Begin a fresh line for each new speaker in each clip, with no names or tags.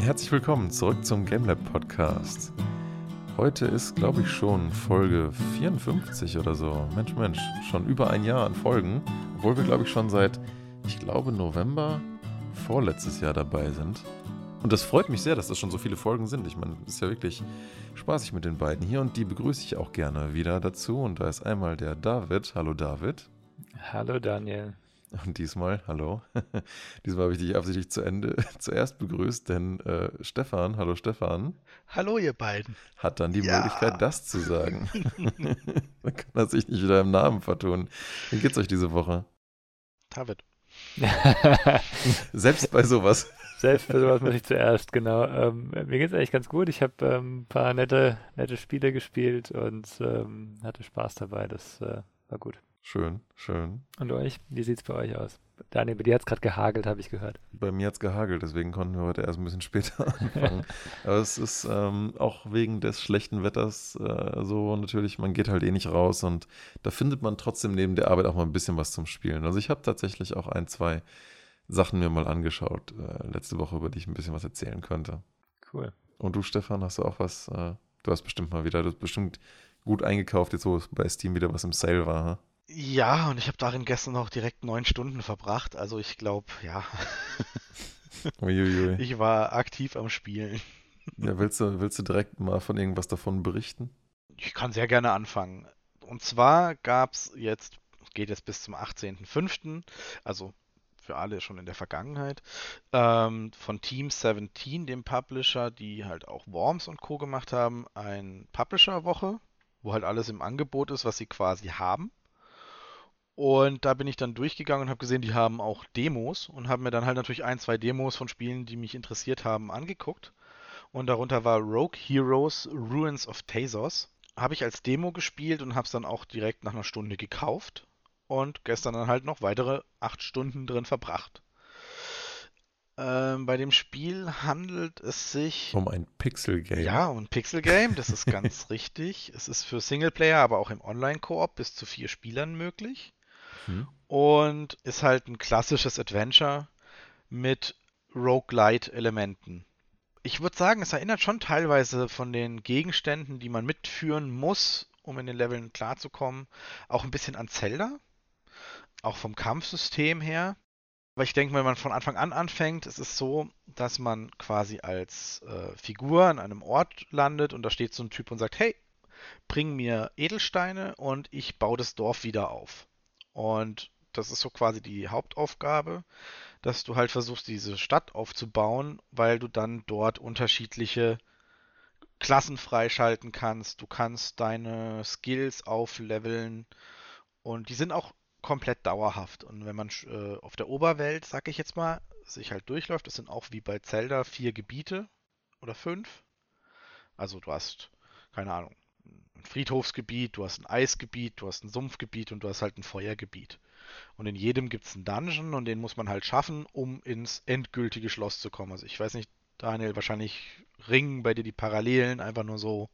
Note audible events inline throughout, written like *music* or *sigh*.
Herzlich willkommen zurück zum GameLab Podcast. Heute ist, glaube ich, schon Folge 54 oder so. Mensch, Mensch, schon über ein Jahr an Folgen, obwohl wir, glaube ich, schon seit, ich glaube, November vorletztes Jahr dabei sind. Und das freut mich sehr, dass das schon so viele Folgen sind. Ich meine, es ist ja wirklich spaßig mit den beiden hier und die begrüße ich auch gerne wieder dazu. Und da ist einmal der David. Hallo David.
Hallo Daniel.
Und diesmal, hallo, *laughs* diesmal habe ich dich absichtlich zu Ende, *laughs* zuerst begrüßt, denn äh, Stefan, hallo Stefan.
Hallo ihr beiden.
Hat dann die ja. Möglichkeit, das zu sagen. *laughs* dann kann er sich nicht wieder im Namen vertun. Wie geht's euch diese Woche?
David.
Selbst bei sowas.
Selbst bei sowas muss ich zuerst, genau. Ähm, mir geht's eigentlich ganz gut. Ich habe ähm, ein paar nette, nette Spiele gespielt und ähm, hatte Spaß dabei. Das äh, war gut.
Schön, schön.
Und euch? Wie sieht es bei euch aus? Daniel, bei dir hat es gerade gehagelt, habe ich gehört.
Bei mir hat es gehagelt, deswegen konnten wir heute erst ein bisschen *laughs* später anfangen. Aber es ist ähm, auch wegen des schlechten Wetters äh, so natürlich, man geht halt eh nicht raus und da findet man trotzdem neben der Arbeit auch mal ein bisschen was zum Spielen. Also ich habe tatsächlich auch ein, zwei Sachen mir mal angeschaut äh, letzte Woche, über die ich ein bisschen was erzählen könnte.
Cool.
Und du, Stefan, hast du auch was? Äh, du hast bestimmt mal wieder, du hast bestimmt gut eingekauft, jetzt wo bei Steam wieder was im Sale war. Ha?
Ja, und ich habe darin gestern noch direkt neun Stunden verbracht. Also ich glaube, ja. *laughs* Uiuiui. Ich war aktiv am Spielen.
Ja, willst du, willst du direkt mal von irgendwas davon berichten?
Ich kann sehr gerne anfangen. Und zwar gab es jetzt, geht jetzt bis zum 18.05., also für alle schon in der Vergangenheit, ähm, von Team 17, dem Publisher, die halt auch Worms und Co. gemacht haben, ein Publisher-Woche, wo halt alles im Angebot ist, was sie quasi haben. Und da bin ich dann durchgegangen und habe gesehen, die haben auch Demos und habe mir dann halt natürlich ein, zwei Demos von Spielen, die mich interessiert haben, angeguckt. Und darunter war Rogue Heroes Ruins of Tazos. Habe ich als Demo gespielt und habe es dann auch direkt nach einer Stunde gekauft. Und gestern dann halt noch weitere acht Stunden drin verbracht. Ähm, bei dem Spiel handelt es sich
um ein Pixel-Game.
Ja, um ein Pixel-Game, das ist ganz *laughs* richtig. Es ist für Singleplayer, aber auch im Online-Koop bis zu vier Spielern möglich. Mhm. Und ist halt ein klassisches Adventure mit Roguelite-Elementen. Ich würde sagen, es erinnert schon teilweise von den Gegenständen, die man mitführen muss, um in den Leveln klarzukommen, auch ein bisschen an Zelda. Auch vom Kampfsystem her. Aber ich denke, wenn man von Anfang an anfängt, ist es so, dass man quasi als äh, Figur an einem Ort landet und da steht so ein Typ und sagt, hey, bring mir Edelsteine und ich baue das Dorf wieder auf. Und das ist so quasi die Hauptaufgabe, dass du halt versuchst, diese Stadt aufzubauen, weil du dann dort unterschiedliche Klassen freischalten kannst. Du kannst deine Skills aufleveln und die sind auch komplett dauerhaft. Und wenn man äh, auf der Oberwelt, sag ich jetzt mal, sich halt durchläuft, das sind auch wie bei Zelda vier Gebiete oder fünf. Also du hast, keine Ahnung, ein Friedhofsgebiet, du hast ein Eisgebiet, du hast ein Sumpfgebiet und du hast halt ein Feuergebiet. Und in jedem gibt es einen Dungeon und den muss man halt schaffen, um ins endgültige Schloss zu kommen. Also ich weiß nicht, Daniel, wahrscheinlich ringen bei dir die Parallelen einfach nur so,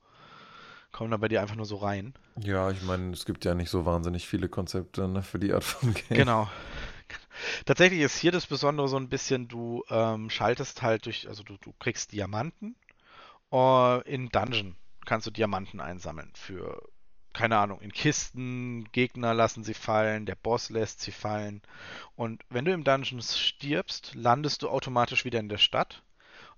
kommen da bei dir einfach nur so rein.
Ja, ich meine, es gibt ja nicht so wahnsinnig viele Konzepte ne, für die Art von Game.
Genau. Tatsächlich ist hier das Besondere so ein bisschen, du ähm, schaltest halt durch, also du, du kriegst Diamanten uh, in Dungeon kannst du Diamanten einsammeln für, keine Ahnung, in Kisten, Gegner lassen sie fallen, der Boss lässt sie fallen. Und wenn du im Dungeon stirbst, landest du automatisch wieder in der Stadt,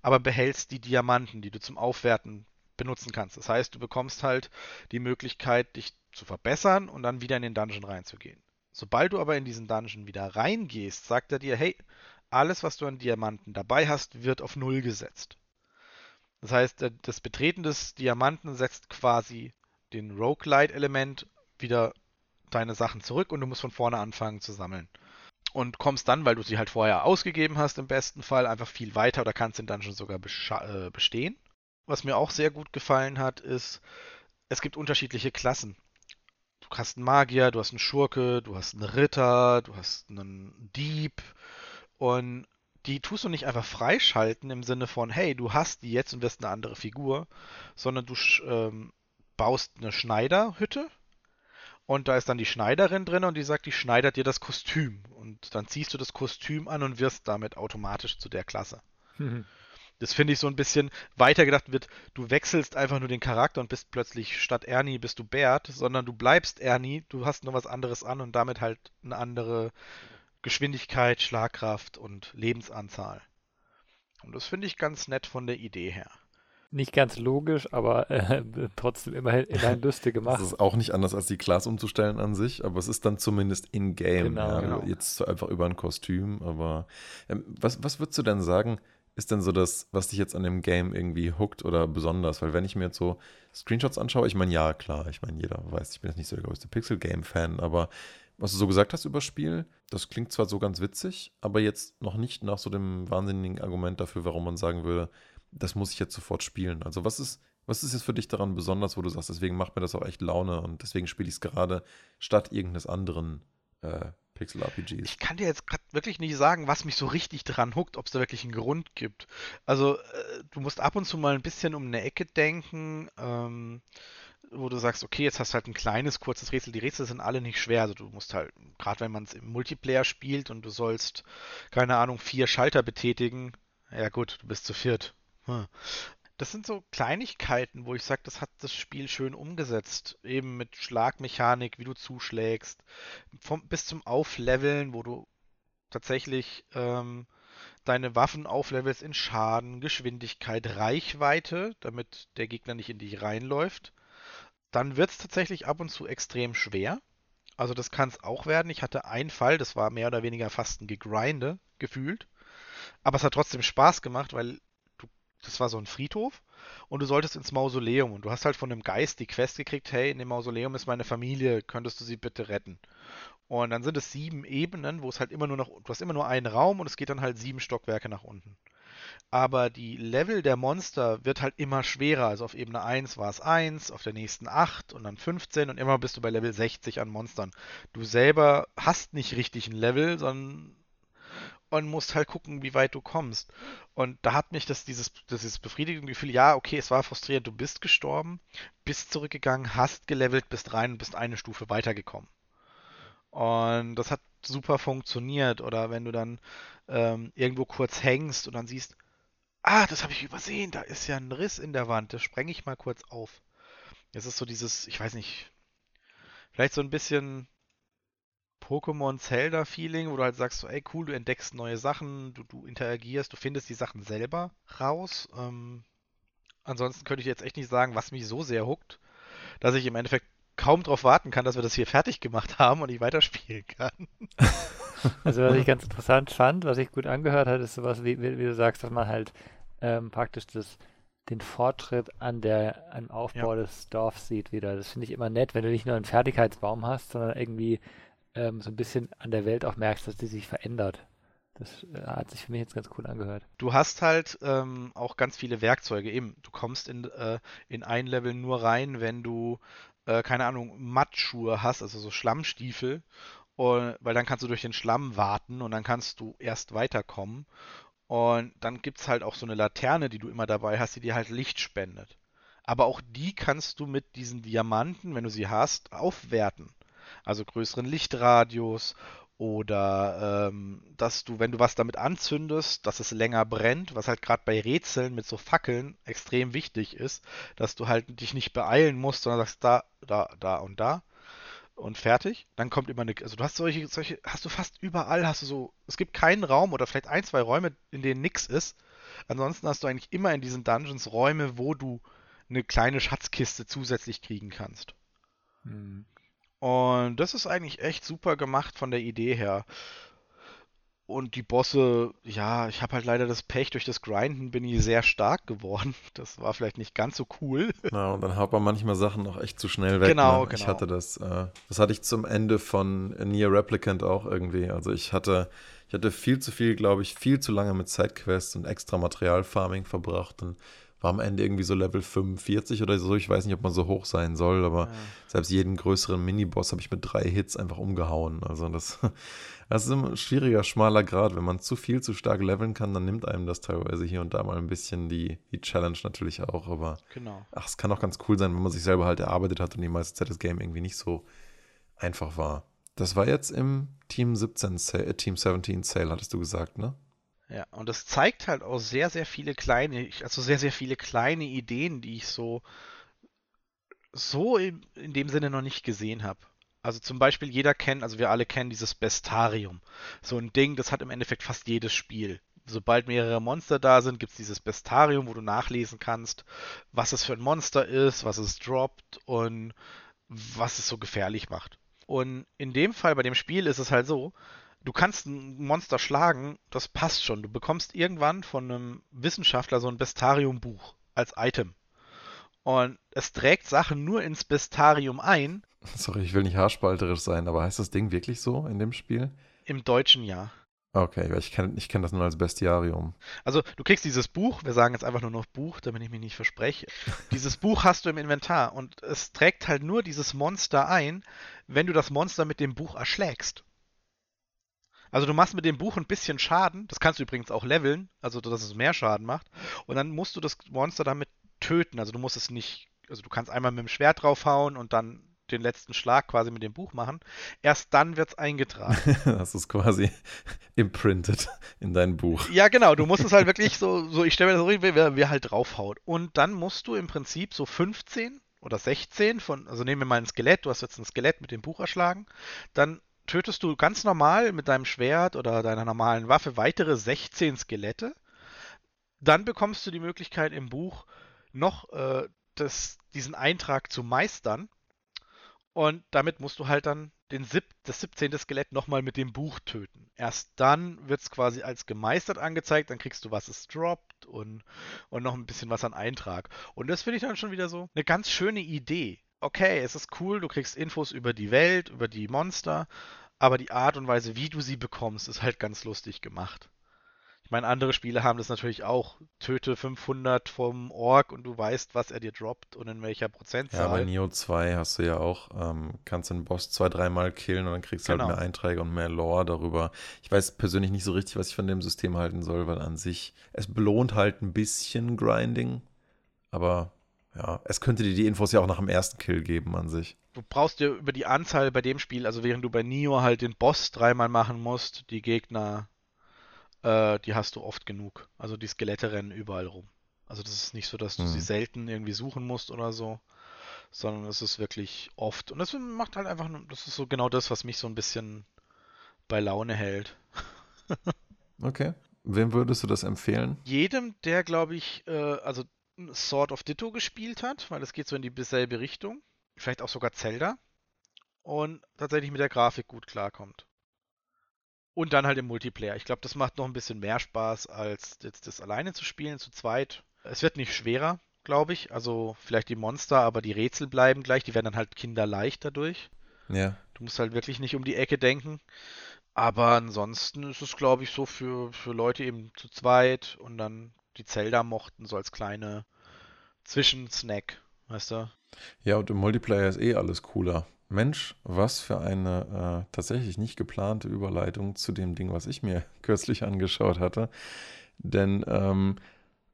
aber behältst die Diamanten, die du zum Aufwerten benutzen kannst. Das heißt, du bekommst halt die Möglichkeit, dich zu verbessern und dann wieder in den Dungeon reinzugehen. Sobald du aber in diesen Dungeon wieder reingehst, sagt er dir, hey, alles, was du an Diamanten dabei hast, wird auf Null gesetzt. Das heißt, äh, das Betreten des Diamanten setzt quasi den Roguelite-Element wieder deine Sachen zurück und du musst von vorne anfangen zu sammeln. Und kommst dann, weil du sie halt vorher ausgegeben hast, im besten Fall einfach viel weiter oder kannst den Dungeon sogar äh, bestehen. Was mir auch sehr gut gefallen hat, ist, es gibt unterschiedliche Klassen. Du hast einen Magier, du hast einen Schurke, du hast einen Ritter, du hast einen Dieb und die tust du nicht einfach freischalten im Sinne von, hey, du hast die jetzt und wirst eine andere Figur, sondern du ähm, baust eine Schneiderhütte und da ist dann die Schneiderin drin und die sagt, die schneidert dir das Kostüm und dann ziehst du das Kostüm an und wirst damit automatisch zu der Klasse. Mhm. Das finde ich so ein bisschen weitergedacht wird, du wechselst einfach nur den Charakter und bist plötzlich statt Ernie bist du Bert, sondern du bleibst Ernie, du hast nur was anderes an und damit halt eine andere Geschwindigkeit, Schlagkraft und Lebensanzahl. Und das finde ich ganz nett von der Idee her.
Nicht ganz logisch, aber äh, *laughs* trotzdem immerhin, immerhin lustig *laughs* gemacht.
Das ist auch nicht anders als die Class umzustellen an sich, aber es ist dann zumindest in-game. Genau, ja. genau. Jetzt einfach über ein Kostüm, aber ähm, was, was würdest du denn sagen, ist denn so das, was dich jetzt an dem Game irgendwie hookt oder besonders? Weil wenn ich mir jetzt so Screenshots anschaue, ich meine, ja, klar, ich meine, jeder weiß, ich bin jetzt nicht so der größte Pixel-Game-Fan, aber was du so gesagt hast über Spiel, das klingt zwar so ganz witzig, aber jetzt noch nicht nach so dem wahnsinnigen Argument dafür, warum man sagen würde, das muss ich jetzt sofort spielen. Also was ist, was ist jetzt für dich daran besonders, wo du sagst, deswegen macht mir das auch echt Laune und deswegen spiele ich es gerade statt irgendeines anderen äh, Pixel-RPGs?
Ich kann dir jetzt gerade wirklich nicht sagen, was mich so richtig dran huckt, ob es da wirklich einen Grund gibt. Also äh, du musst ab und zu mal ein bisschen um eine Ecke denken. Ähm, wo du sagst, okay, jetzt hast du halt ein kleines, kurzes Rätsel. Die Rätsel sind alle nicht schwer. Also du musst halt, gerade wenn man es im Multiplayer spielt und du sollst, keine Ahnung, vier Schalter betätigen, ja gut, du bist zu viert. Hm. Das sind so Kleinigkeiten, wo ich sage, das hat das Spiel schön umgesetzt. Eben mit Schlagmechanik, wie du zuschlägst, vom, bis zum Aufleveln, wo du tatsächlich ähm, deine Waffen auflevelst in Schaden, Geschwindigkeit, Reichweite, damit der Gegner nicht in dich reinläuft dann wird es tatsächlich ab und zu extrem schwer. Also das kann es auch werden. Ich hatte einen Fall, das war mehr oder weniger fast ein Gegrinde gefühlt. Aber es hat trotzdem Spaß gemacht, weil du, das war so ein Friedhof und du solltest ins Mausoleum und du hast halt von einem Geist die Quest gekriegt, hey, in dem Mausoleum ist meine Familie, könntest du sie bitte retten? Und dann sind es sieben Ebenen, wo es halt immer nur noch, du hast immer nur einen Raum und es geht dann halt sieben Stockwerke nach unten aber die Level der Monster wird halt immer schwerer. Also auf Ebene 1 war es 1, auf der nächsten 8 und dann 15 und immer bist du bei Level 60 an Monstern. Du selber hast nicht richtig ein Level, sondern und musst halt gucken, wie weit du kommst. Und da hat mich das dieses, dieses befriedigende Gefühl, ja, okay, es war frustrierend, du bist gestorben, bist zurückgegangen, hast gelevelt, bist rein und bist eine Stufe weitergekommen. Und das hat super funktioniert. Oder wenn du dann ähm, irgendwo kurz hängst und dann siehst, ah, das habe ich übersehen, da ist ja ein Riss in der Wand, das sprenge ich mal kurz auf. Es ist so dieses, ich weiß nicht, vielleicht so ein bisschen Pokémon Zelda Feeling, wo du halt sagst, so, ey cool, du entdeckst neue Sachen, du, du interagierst, du findest die Sachen selber raus. Ähm, ansonsten könnte ich jetzt echt nicht sagen, was mich so sehr huckt, dass ich im Endeffekt kaum darauf warten kann, dass wir das hier fertig gemacht *laughs* haben und ich weiterspielen kann.
Also was ich *laughs* ganz interessant fand, was ich gut angehört hat, ist sowas, wie, wie, wie du sagst, dass man halt ähm, praktisch das, den Fortschritt an der, am Aufbau ja. des Dorfs sieht wieder. Das finde ich immer nett, wenn du nicht nur einen Fertigkeitsbaum hast, sondern irgendwie ähm, so ein bisschen an der Welt auch merkst, dass die sich verändert. Das äh, hat sich für mich jetzt ganz cool angehört.
Du hast halt ähm, auch ganz viele Werkzeuge. Eben, du kommst in, äh, in ein Level nur rein, wenn du, äh, keine Ahnung, Mattschuhe hast, also so Schlammstiefel. Und, weil dann kannst du durch den Schlamm warten und dann kannst du erst weiterkommen. Und dann gibt es halt auch so eine Laterne, die du immer dabei hast, die dir halt Licht spendet. Aber auch die kannst du mit diesen Diamanten, wenn du sie hast, aufwerten. Also größeren Lichtradius oder ähm, dass du, wenn du was damit anzündest, dass es länger brennt, was halt gerade bei Rätseln mit so Fackeln extrem wichtig ist, dass du halt dich nicht beeilen musst, sondern sagst da, da, da und da und fertig. Dann kommt immer eine, also du hast solche, solche, hast du fast überall, hast du so, es gibt keinen Raum oder vielleicht ein, zwei Räume, in denen nichts ist. Ansonsten hast du eigentlich immer in diesen Dungeons Räume, wo du eine kleine Schatzkiste zusätzlich kriegen kannst. Hm. Und das ist eigentlich echt super gemacht von der Idee her. Und die Bosse, ja, ich habe halt leider das Pech, durch das Grinden bin ich sehr stark geworden. *laughs* Das war vielleicht nicht ganz so cool. *laughs*
Ja, und dann hat man manchmal Sachen noch echt zu schnell weg.
Genau,
ne?
genau.
Ich hatte das, äh, das hatte ich zum Ende von Nier Replicant auch irgendwie. Also ich hatte, ich hatte viel zu viel, glaube ich, viel zu lange mit Sidequests und extra Materialfarming verbracht und war am Ende irgendwie so Level 45 oder so. Ich weiß nicht, ob man so hoch sein soll, aber ja. selbst jeden größeren Miniboss habe ich mit drei Hits einfach umgehauen. Also das *laughs* Das ist ein schwieriger, schmaler Grad. Wenn man zu viel, zu stark leveln kann, dann nimmt einem das teilweise hier und da mal ein bisschen die, die Challenge natürlich auch. Aber
genau.
ach, es kann auch ganz cool sein, wenn man sich selber halt erarbeitet hat und die meiste Zeit das Game irgendwie nicht so einfach war. Das war jetzt im Team 17 Sale, äh, Team 17 Sale, hattest du gesagt, ne?
Ja, und das zeigt halt auch sehr, sehr viele kleine, also sehr, sehr viele kleine Ideen, die ich so, so in, in dem Sinne noch nicht gesehen habe. Also zum Beispiel jeder kennt, also wir alle kennen dieses Bestarium. So ein Ding, das hat im Endeffekt fast jedes Spiel. Sobald mehrere Monster da sind, gibt es dieses Bestarium, wo du nachlesen kannst, was es für ein Monster ist, was es droppt und was es so gefährlich macht. Und in dem Fall bei dem Spiel ist es halt so, du kannst ein Monster schlagen, das passt schon. Du bekommst irgendwann von einem Wissenschaftler so ein Bestarium-Buch als Item. Und es trägt Sachen nur ins Bestarium ein. *laughs*
Sorry, ich will nicht haarspalterisch sein, aber heißt das Ding wirklich so in dem Spiel?
Im deutschen Jahr.
Okay, ich kenne ich kenn das nur als Bestiarium.
Also du kriegst dieses Buch, wir sagen jetzt einfach nur noch Buch, damit ich mich nicht verspreche. *laughs* dieses Buch hast du im Inventar und es trägt halt nur dieses Monster ein, wenn du das Monster mit dem Buch erschlägst. Also du machst mit dem Buch ein bisschen Schaden, das kannst du übrigens auch leveln, also dass es mehr Schaden macht, und dann musst du das Monster damit töten. Also du musst es nicht, also du kannst einmal mit dem Schwert draufhauen und dann den letzten Schlag quasi mit dem Buch machen. Erst dann wird es eingetragen. *laughs*
das ist quasi *laughs* imprinted in dein Buch.
Ja, genau. Du musst es halt wirklich so, so ich stelle mir das so, wer, wer halt draufhaut. Und dann musst du im Prinzip so 15 oder 16 von, also nehmen wir mal ein Skelett, du hast jetzt ein Skelett mit dem Buch erschlagen, dann tötest du ganz normal mit deinem Schwert oder deiner normalen Waffe weitere 16 Skelette. Dann bekommst du die Möglichkeit im Buch noch äh, das, diesen Eintrag zu meistern. Und damit musst du halt dann den sieb das 17. Skelett nochmal mit dem Buch töten. Erst dann wird es quasi als gemeistert angezeigt, dann kriegst du, was es droppt und, und noch ein bisschen was an Eintrag. Und das finde ich dann schon wieder so eine ganz schöne Idee. Okay, es ist cool, du kriegst Infos über die Welt, über die Monster, aber die Art und Weise, wie du sie bekommst, ist halt ganz lustig gemacht. Ich meine, andere Spiele haben das natürlich auch. Töte 500 vom Ork und du weißt, was er dir droppt und in welcher Prozentzahl.
Ja, bei Neo 2 hast du ja auch, ähm, kannst den Boss zwei, dreimal killen und dann kriegst du halt genau. halt mehr Einträge und mehr Lore darüber. Ich weiß persönlich nicht so richtig, was ich von dem System halten soll, weil an sich, es belohnt halt ein bisschen Grinding, aber ja, es könnte dir die Infos ja auch nach dem ersten Kill geben an sich.
Du brauchst dir über die Anzahl bei dem Spiel, also während du bei Neo halt den Boss dreimal machen musst, die Gegner äh, die hast du oft genug. Also die Skelette rennen überall rum. Also das ist nicht so, dass du mhm. sie selten irgendwie suchen musst oder so, sondern es ist wirklich oft. Und das macht halt einfach, das ist so genau das, was mich so ein bisschen bei Laune hält. *laughs*
okay. Wem würdest du das empfehlen?
Jedem, der, glaube ich, äh, also Sword of Ditto gespielt hat, weil es geht so in dieselbe Richtung. Vielleicht auch sogar Zelda. Und tatsächlich mit der Grafik gut klarkommt. Und dann halt im Multiplayer. Ich glaube, das macht noch ein bisschen mehr Spaß, als jetzt das alleine zu spielen, zu zweit. Es wird nicht schwerer, glaube ich. Also vielleicht die Monster, aber die Rätsel bleiben gleich. Die werden dann halt kinderleicht dadurch.
Ja.
Du musst halt wirklich nicht um die Ecke denken. Aber ansonsten ist es, glaube ich, so für, für Leute eben zu zweit und dann die Zelda mochten, so als kleine Zwischensnack, weißt du?
Ja, und im Multiplayer ist eh alles cooler. Mensch, was für eine äh, tatsächlich nicht geplante Überleitung zu dem Ding, was ich mir *laughs* kürzlich angeschaut hatte. Denn ähm,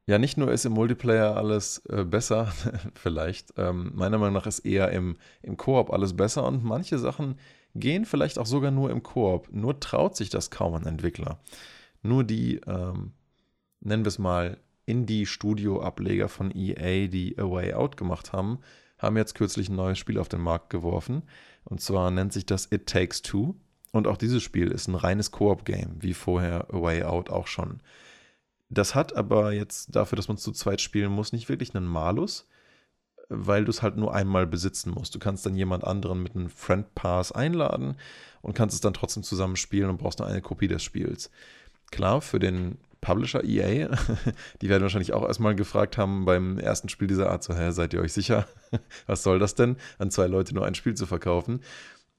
ja, nicht nur ist im Multiplayer alles äh, besser, *laughs* vielleicht, ähm, meiner Meinung nach ist eher im, im Koop alles besser und manche Sachen gehen vielleicht auch sogar nur im Koop. Nur traut sich das kaum ein Entwickler. Nur die, ähm, nennen wir es mal, Indie-Studio-Ableger von EA, die A Way Out gemacht haben, haben jetzt kürzlich ein neues Spiel auf den Markt geworfen. Und zwar nennt sich das It Takes Two. Und auch dieses Spiel ist ein reines Koop-Game, wie vorher A Way Out auch schon. Das hat aber jetzt dafür, dass man es zu zweit spielen muss, nicht wirklich einen Malus, weil du es halt nur einmal besitzen musst. Du kannst dann jemand anderen mit einem Friend Pass einladen und kannst es dann trotzdem zusammen spielen und brauchst nur eine Kopie des Spiels. Klar, für den Publisher EA, *laughs* die werden wahrscheinlich auch erstmal gefragt haben beim ersten Spiel dieser Art, so, hä, seid ihr euch sicher? *laughs* Was soll das denn, an zwei Leute nur ein Spiel zu verkaufen?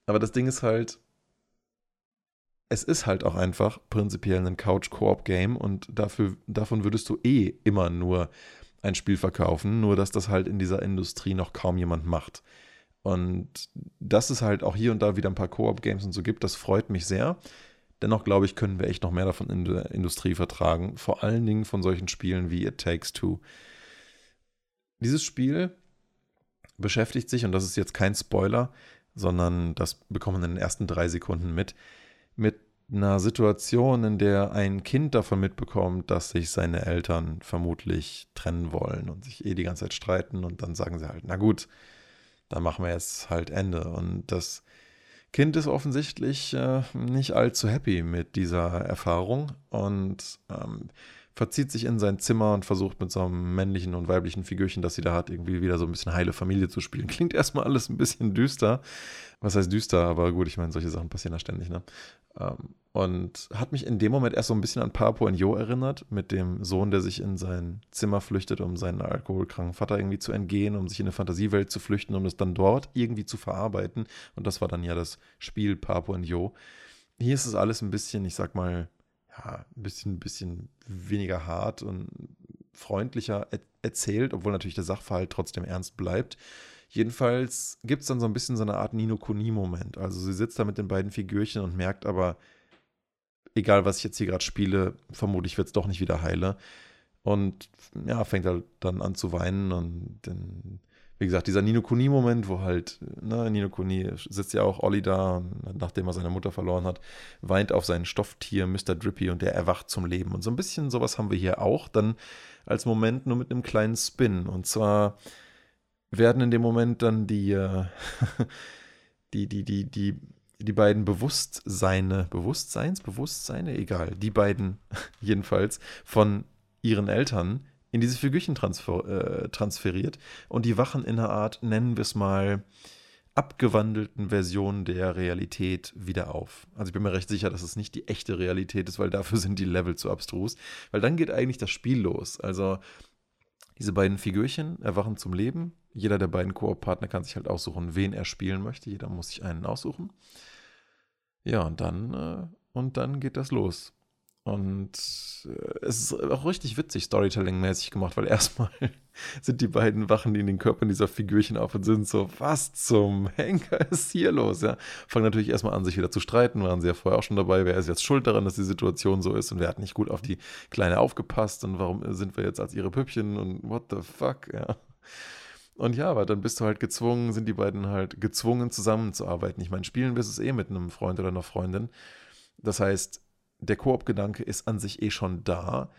Aber das Ding ist halt, es ist halt auch einfach prinzipiell ein Couch-Koop-Game und dafür, davon würdest du eh immer nur ein Spiel verkaufen, nur dass das halt in dieser Industrie noch kaum jemand macht. Und dass es halt auch hier und da wieder ein paar Koop-Games und so gibt, das freut mich sehr. Dennoch glaube ich, können wir echt noch mehr davon in der Industrie vertragen. Vor allen Dingen von solchen Spielen wie It Takes Two. Dieses Spiel beschäftigt sich, und das ist jetzt kein Spoiler, sondern das bekommen wir in den ersten drei Sekunden mit, mit einer Situation, in der ein Kind davon mitbekommt, dass sich seine Eltern vermutlich trennen wollen und sich eh die ganze Zeit streiten und dann sagen sie halt, na gut, dann machen wir jetzt halt Ende. Und das Kind ist offensichtlich äh, nicht allzu happy mit dieser Erfahrung und ähm, verzieht sich in sein Zimmer und versucht mit so einem männlichen und weiblichen Figürchen, das sie da hat, irgendwie wieder so ein bisschen heile Familie zu spielen. *laughs* Klingt erstmal alles ein bisschen düster. Was heißt düster? Aber gut, ich meine, solche Sachen passieren da ständig, ne? Ähm, und hat mich in dem Moment erst so ein bisschen an Papua Jo erinnert, mit dem Sohn, der sich in sein Zimmer flüchtet, um seinen alkoholkranken Vater irgendwie zu entgehen, um sich in eine Fantasiewelt zu flüchten, um es dann dort irgendwie zu verarbeiten. Und das war dann ja das Spiel Papua Jo. Hier ist es alles ein bisschen, ich sag mal, ja, ein bisschen, bisschen weniger hart und freundlicher er erzählt, obwohl natürlich der Sachverhalt trotzdem ernst bleibt. Jedenfalls gibt es dann so ein bisschen so eine Art Nino Kuni-Moment. Also sie sitzt da mit den beiden Figürchen und merkt aber, egal was ich jetzt hier gerade spiele, vermutlich wird es doch nicht wieder heile. Und ja, fängt halt dann an zu weinen und dann wie gesagt, dieser Nino Kuni-Moment, wo halt, ne, Nino Kuni sitzt ja auch Olli da, nachdem er seine Mutter verloren hat, weint auf sein Stofftier Mr. Drippy und der erwacht zum Leben. Und so ein bisschen sowas haben wir hier auch, dann als Moment nur mit einem kleinen Spin. Und zwar werden in dem Moment dann die, äh, *laughs* die, die, die, die, die beiden Bewusstseine, Bewusstseins, Bewusstseine, egal, die beiden *laughs* jedenfalls von ihren Eltern in diese Figürchen transfer, äh, transferiert und die wachen in einer Art, nennen wir es mal, abgewandelten Version der Realität wieder auf. Also ich bin mir recht sicher, dass es nicht die echte Realität ist, weil dafür sind die Level zu abstrus. Weil dann geht eigentlich das Spiel los. Also diese beiden Figürchen erwachen zum Leben. Jeder der beiden Koop-Partner kann sich halt aussuchen, wen er spielen möchte. Jeder muss sich einen aussuchen. Ja, und dann, äh, und dann geht das los. Und äh, es ist auch richtig witzig Storytelling-mäßig gemacht, weil *laughs* erstmal sind die beiden Wachen in den Körpern dieser Figürchen auf und sind so, was zum Henker ist hier los? Ja, fangen natürlich erstmal an, sich wieder zu streiten, waren sie ja vorher auch schon dabei, wer ist jetzt schuld daran, dass die Situation so ist und wer hat nicht gut auf die Kleine aufgepasst und warum sind wir jetzt als ihre Püppchen und what the fuck, ja. Und ja, aber dann bist du halt gezwungen, sind die beiden halt gezwungen zusammenzuarbeiten. Ich meine, spielen wirst du es eh mit einem Freund oder einer Freundin. Das heißt, der Koop-Gedanke ist an sich eh schon da,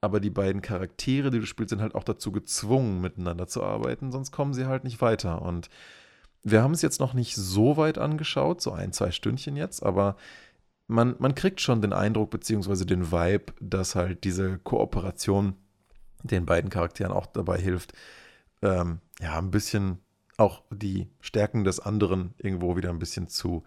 aber die beiden Charaktere, die du spielst, sind halt auch dazu gezwungen, miteinander zu arbeiten, sonst kommen sie halt nicht weiter. Und wir haben es jetzt noch nicht so weit angeschaut, so ein, zwei Stündchen jetzt, aber man, man kriegt schon den Eindruck, beziehungsweise den Vibe, dass halt diese Kooperation den beiden Charakteren auch dabei hilft, ähm, ja, ein bisschen auch die Stärken des anderen irgendwo wieder ein bisschen zu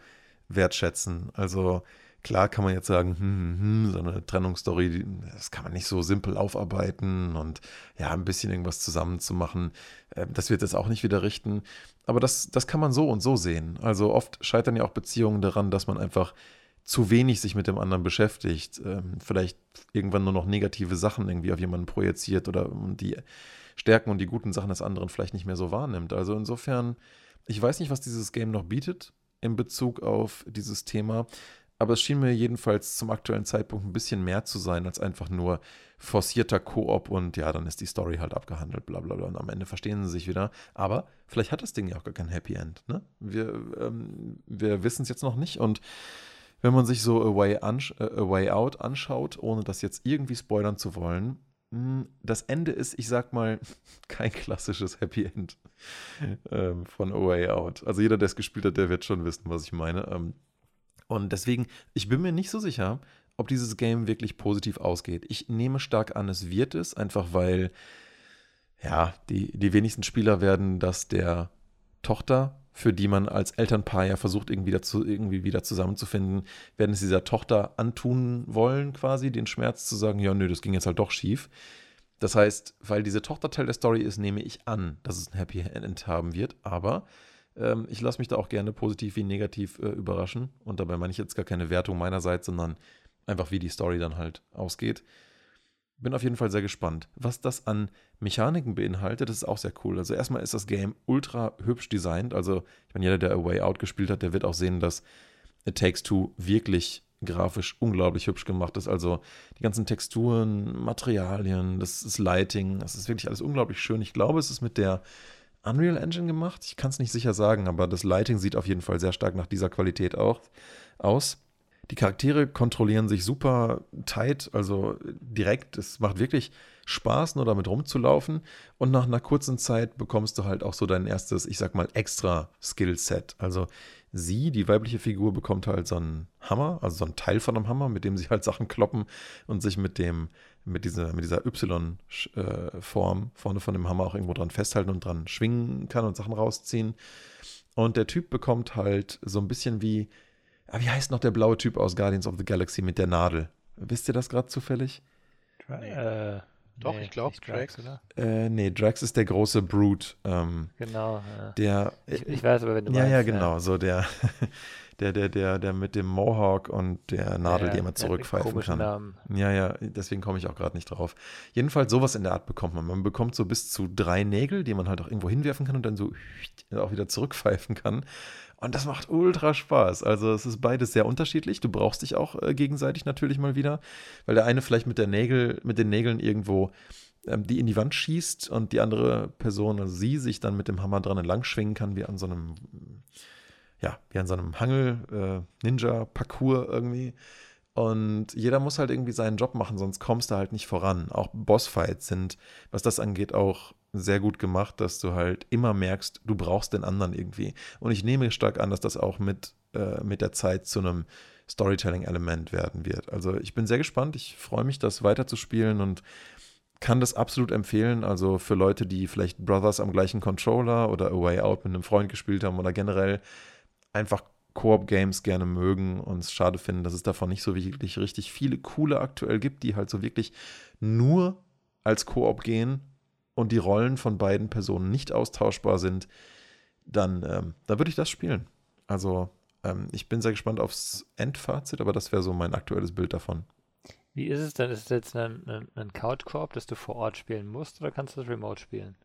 wertschätzen. Also Klar kann man jetzt sagen, hm, hm, hm, so eine Trennungsstory, das kann man nicht so simpel aufarbeiten und ja, ein bisschen irgendwas zusammenzumachen. Äh, das wird es auch nicht wieder richten. Aber das, das kann man so und so sehen. Also oft scheitern ja auch Beziehungen daran, dass man einfach zu wenig sich mit dem anderen beschäftigt, ähm, vielleicht irgendwann nur noch negative Sachen irgendwie auf jemanden projiziert oder die Stärken und die guten Sachen des anderen vielleicht nicht mehr so wahrnimmt. Also insofern, ich weiß nicht, was dieses Game noch bietet in Bezug auf dieses Thema. Aber es schien mir jedenfalls zum aktuellen Zeitpunkt ein bisschen mehr zu sein als einfach nur forcierter Koop und ja, dann ist die Story halt abgehandelt, bla bla bla. Und am Ende verstehen sie sich wieder. Aber vielleicht hat das Ding ja auch gar kein Happy End. Ne? Wir, ähm, wir wissen es jetzt noch nicht. Und wenn man sich so A Way, äh, A Way Out anschaut, ohne das jetzt irgendwie spoilern zu wollen, das Ende ist, ich sag mal, *laughs* kein klassisches Happy End ähm, von A Way Out. Also jeder, der es gespielt hat, der wird schon wissen, was ich meine. Ähm, und deswegen, ich bin mir nicht so sicher, ob dieses Game wirklich positiv ausgeht. Ich nehme stark an, es wird es, einfach weil, ja, die, die wenigsten Spieler werden das der Tochter, für die man als Elternpaar ja versucht, irgendwie, dazu, irgendwie wieder zusammenzufinden, werden es dieser Tochter antun wollen, quasi, den Schmerz zu sagen, ja, nö, das ging jetzt halt doch schief. Das heißt, weil diese Tochter Teil der Story ist, nehme ich an, dass es ein Happy End haben wird, aber ähm, ich lasse mich da auch gerne positiv wie negativ äh, überraschen. Und dabei meine ich jetzt gar keine Wertung meinerseits, sondern einfach, wie die Story dann halt ausgeht. Bin auf jeden Fall sehr gespannt. Was das an Mechaniken beinhaltet, das ist auch sehr cool. Also erstmal ist das Game ultra hübsch designt. Also ich meine, jeder, der A Way Out gespielt hat, der wird auch sehen, dass It Takes Two wirklich grafisch unglaublich hübsch gemacht ist. Also die ganzen Texturen, Materialien, das ist Lighting, das ist wirklich alles unglaublich schön. Ich glaube, es ist mit der Unreal Engine gemacht. Ich kann es nicht sicher sagen, aber das Lighting sieht auf jeden Fall sehr stark nach dieser Qualität auch aus. Die Charaktere kontrollieren sich super tight, also direkt. Es macht wirklich Spaß, nur damit rumzulaufen. Und nach einer kurzen Zeit bekommst du halt auch so dein erstes, ich sag mal, extra Skillset. Also sie, die weibliche Figur, bekommt halt so einen Hammer, also so einen Teil von einem Hammer, mit dem sie halt Sachen kloppen und sich mit dem, mit dieser, mit dieser Y-Form äh, vorne von dem Hammer auch irgendwo dran festhalten und dran schwingen kann und Sachen rausziehen. Und der Typ bekommt halt so ein bisschen wie, ah, wie heißt noch der blaue Typ aus Guardians of the Galaxy mit der Nadel? Wisst ihr das gerade zufällig?
Nee. Äh, doch, nee, ich glaube Drax,
oder? Äh, nee, Drax ist der große Brute. Ähm,
genau.
Ja. Der,
ich, ich, weiß aber, wenn du
Ja, meinst, ja, genau. Ja. So der, *laughs* der, der, der, der mit dem Mohawk und der Nadel, ja, die immer zurückpfeifen kann. Namen. Ja, ja, deswegen komme ich auch gerade nicht drauf. Jedenfalls sowas in der Art bekommt man. Man bekommt so bis zu drei Nägel, die man halt auch irgendwo hinwerfen kann und dann so *laughs* auch wieder zurückpfeifen kann. Und das macht ultra Spaß. Also es ist beides sehr unterschiedlich. Du brauchst dich auch äh, gegenseitig natürlich mal wieder, weil der eine vielleicht mit der Nägel, mit den Nägeln irgendwo ähm, die in die Wand schießt und die andere Person, also sie, sich dann mit dem Hammer dran entlang schwingen kann, wie an so einem, ja, wie an so einem Hangel-Ninja-Parcours äh, irgendwie. Und jeder muss halt irgendwie seinen Job machen, sonst kommst du halt nicht voran. Auch Bossfights sind, was das angeht, auch sehr gut gemacht, dass du halt immer merkst, du brauchst den anderen irgendwie. Und ich nehme stark an, dass das auch mit, äh, mit der Zeit zu einem Storytelling-Element werden wird. Also ich bin sehr gespannt. Ich freue mich, das weiterzuspielen und kann das absolut empfehlen. Also für Leute, die vielleicht Brothers am gleichen Controller oder A Way Out mit einem Freund gespielt haben oder generell einfach Koop-Games gerne mögen und es schade finden, dass es davon nicht so wirklich richtig viele coole aktuell gibt, die halt so wirklich nur als Koop gehen und die Rollen von beiden Personen nicht austauschbar sind, dann ähm, da würde ich das spielen. Also ähm, ich bin sehr gespannt aufs Endfazit, aber das wäre so mein aktuelles Bild davon.
Wie ist es denn? Ist es jetzt ein, ein, ein Couch-Koop, das du vor Ort spielen musst, oder kannst du das remote spielen?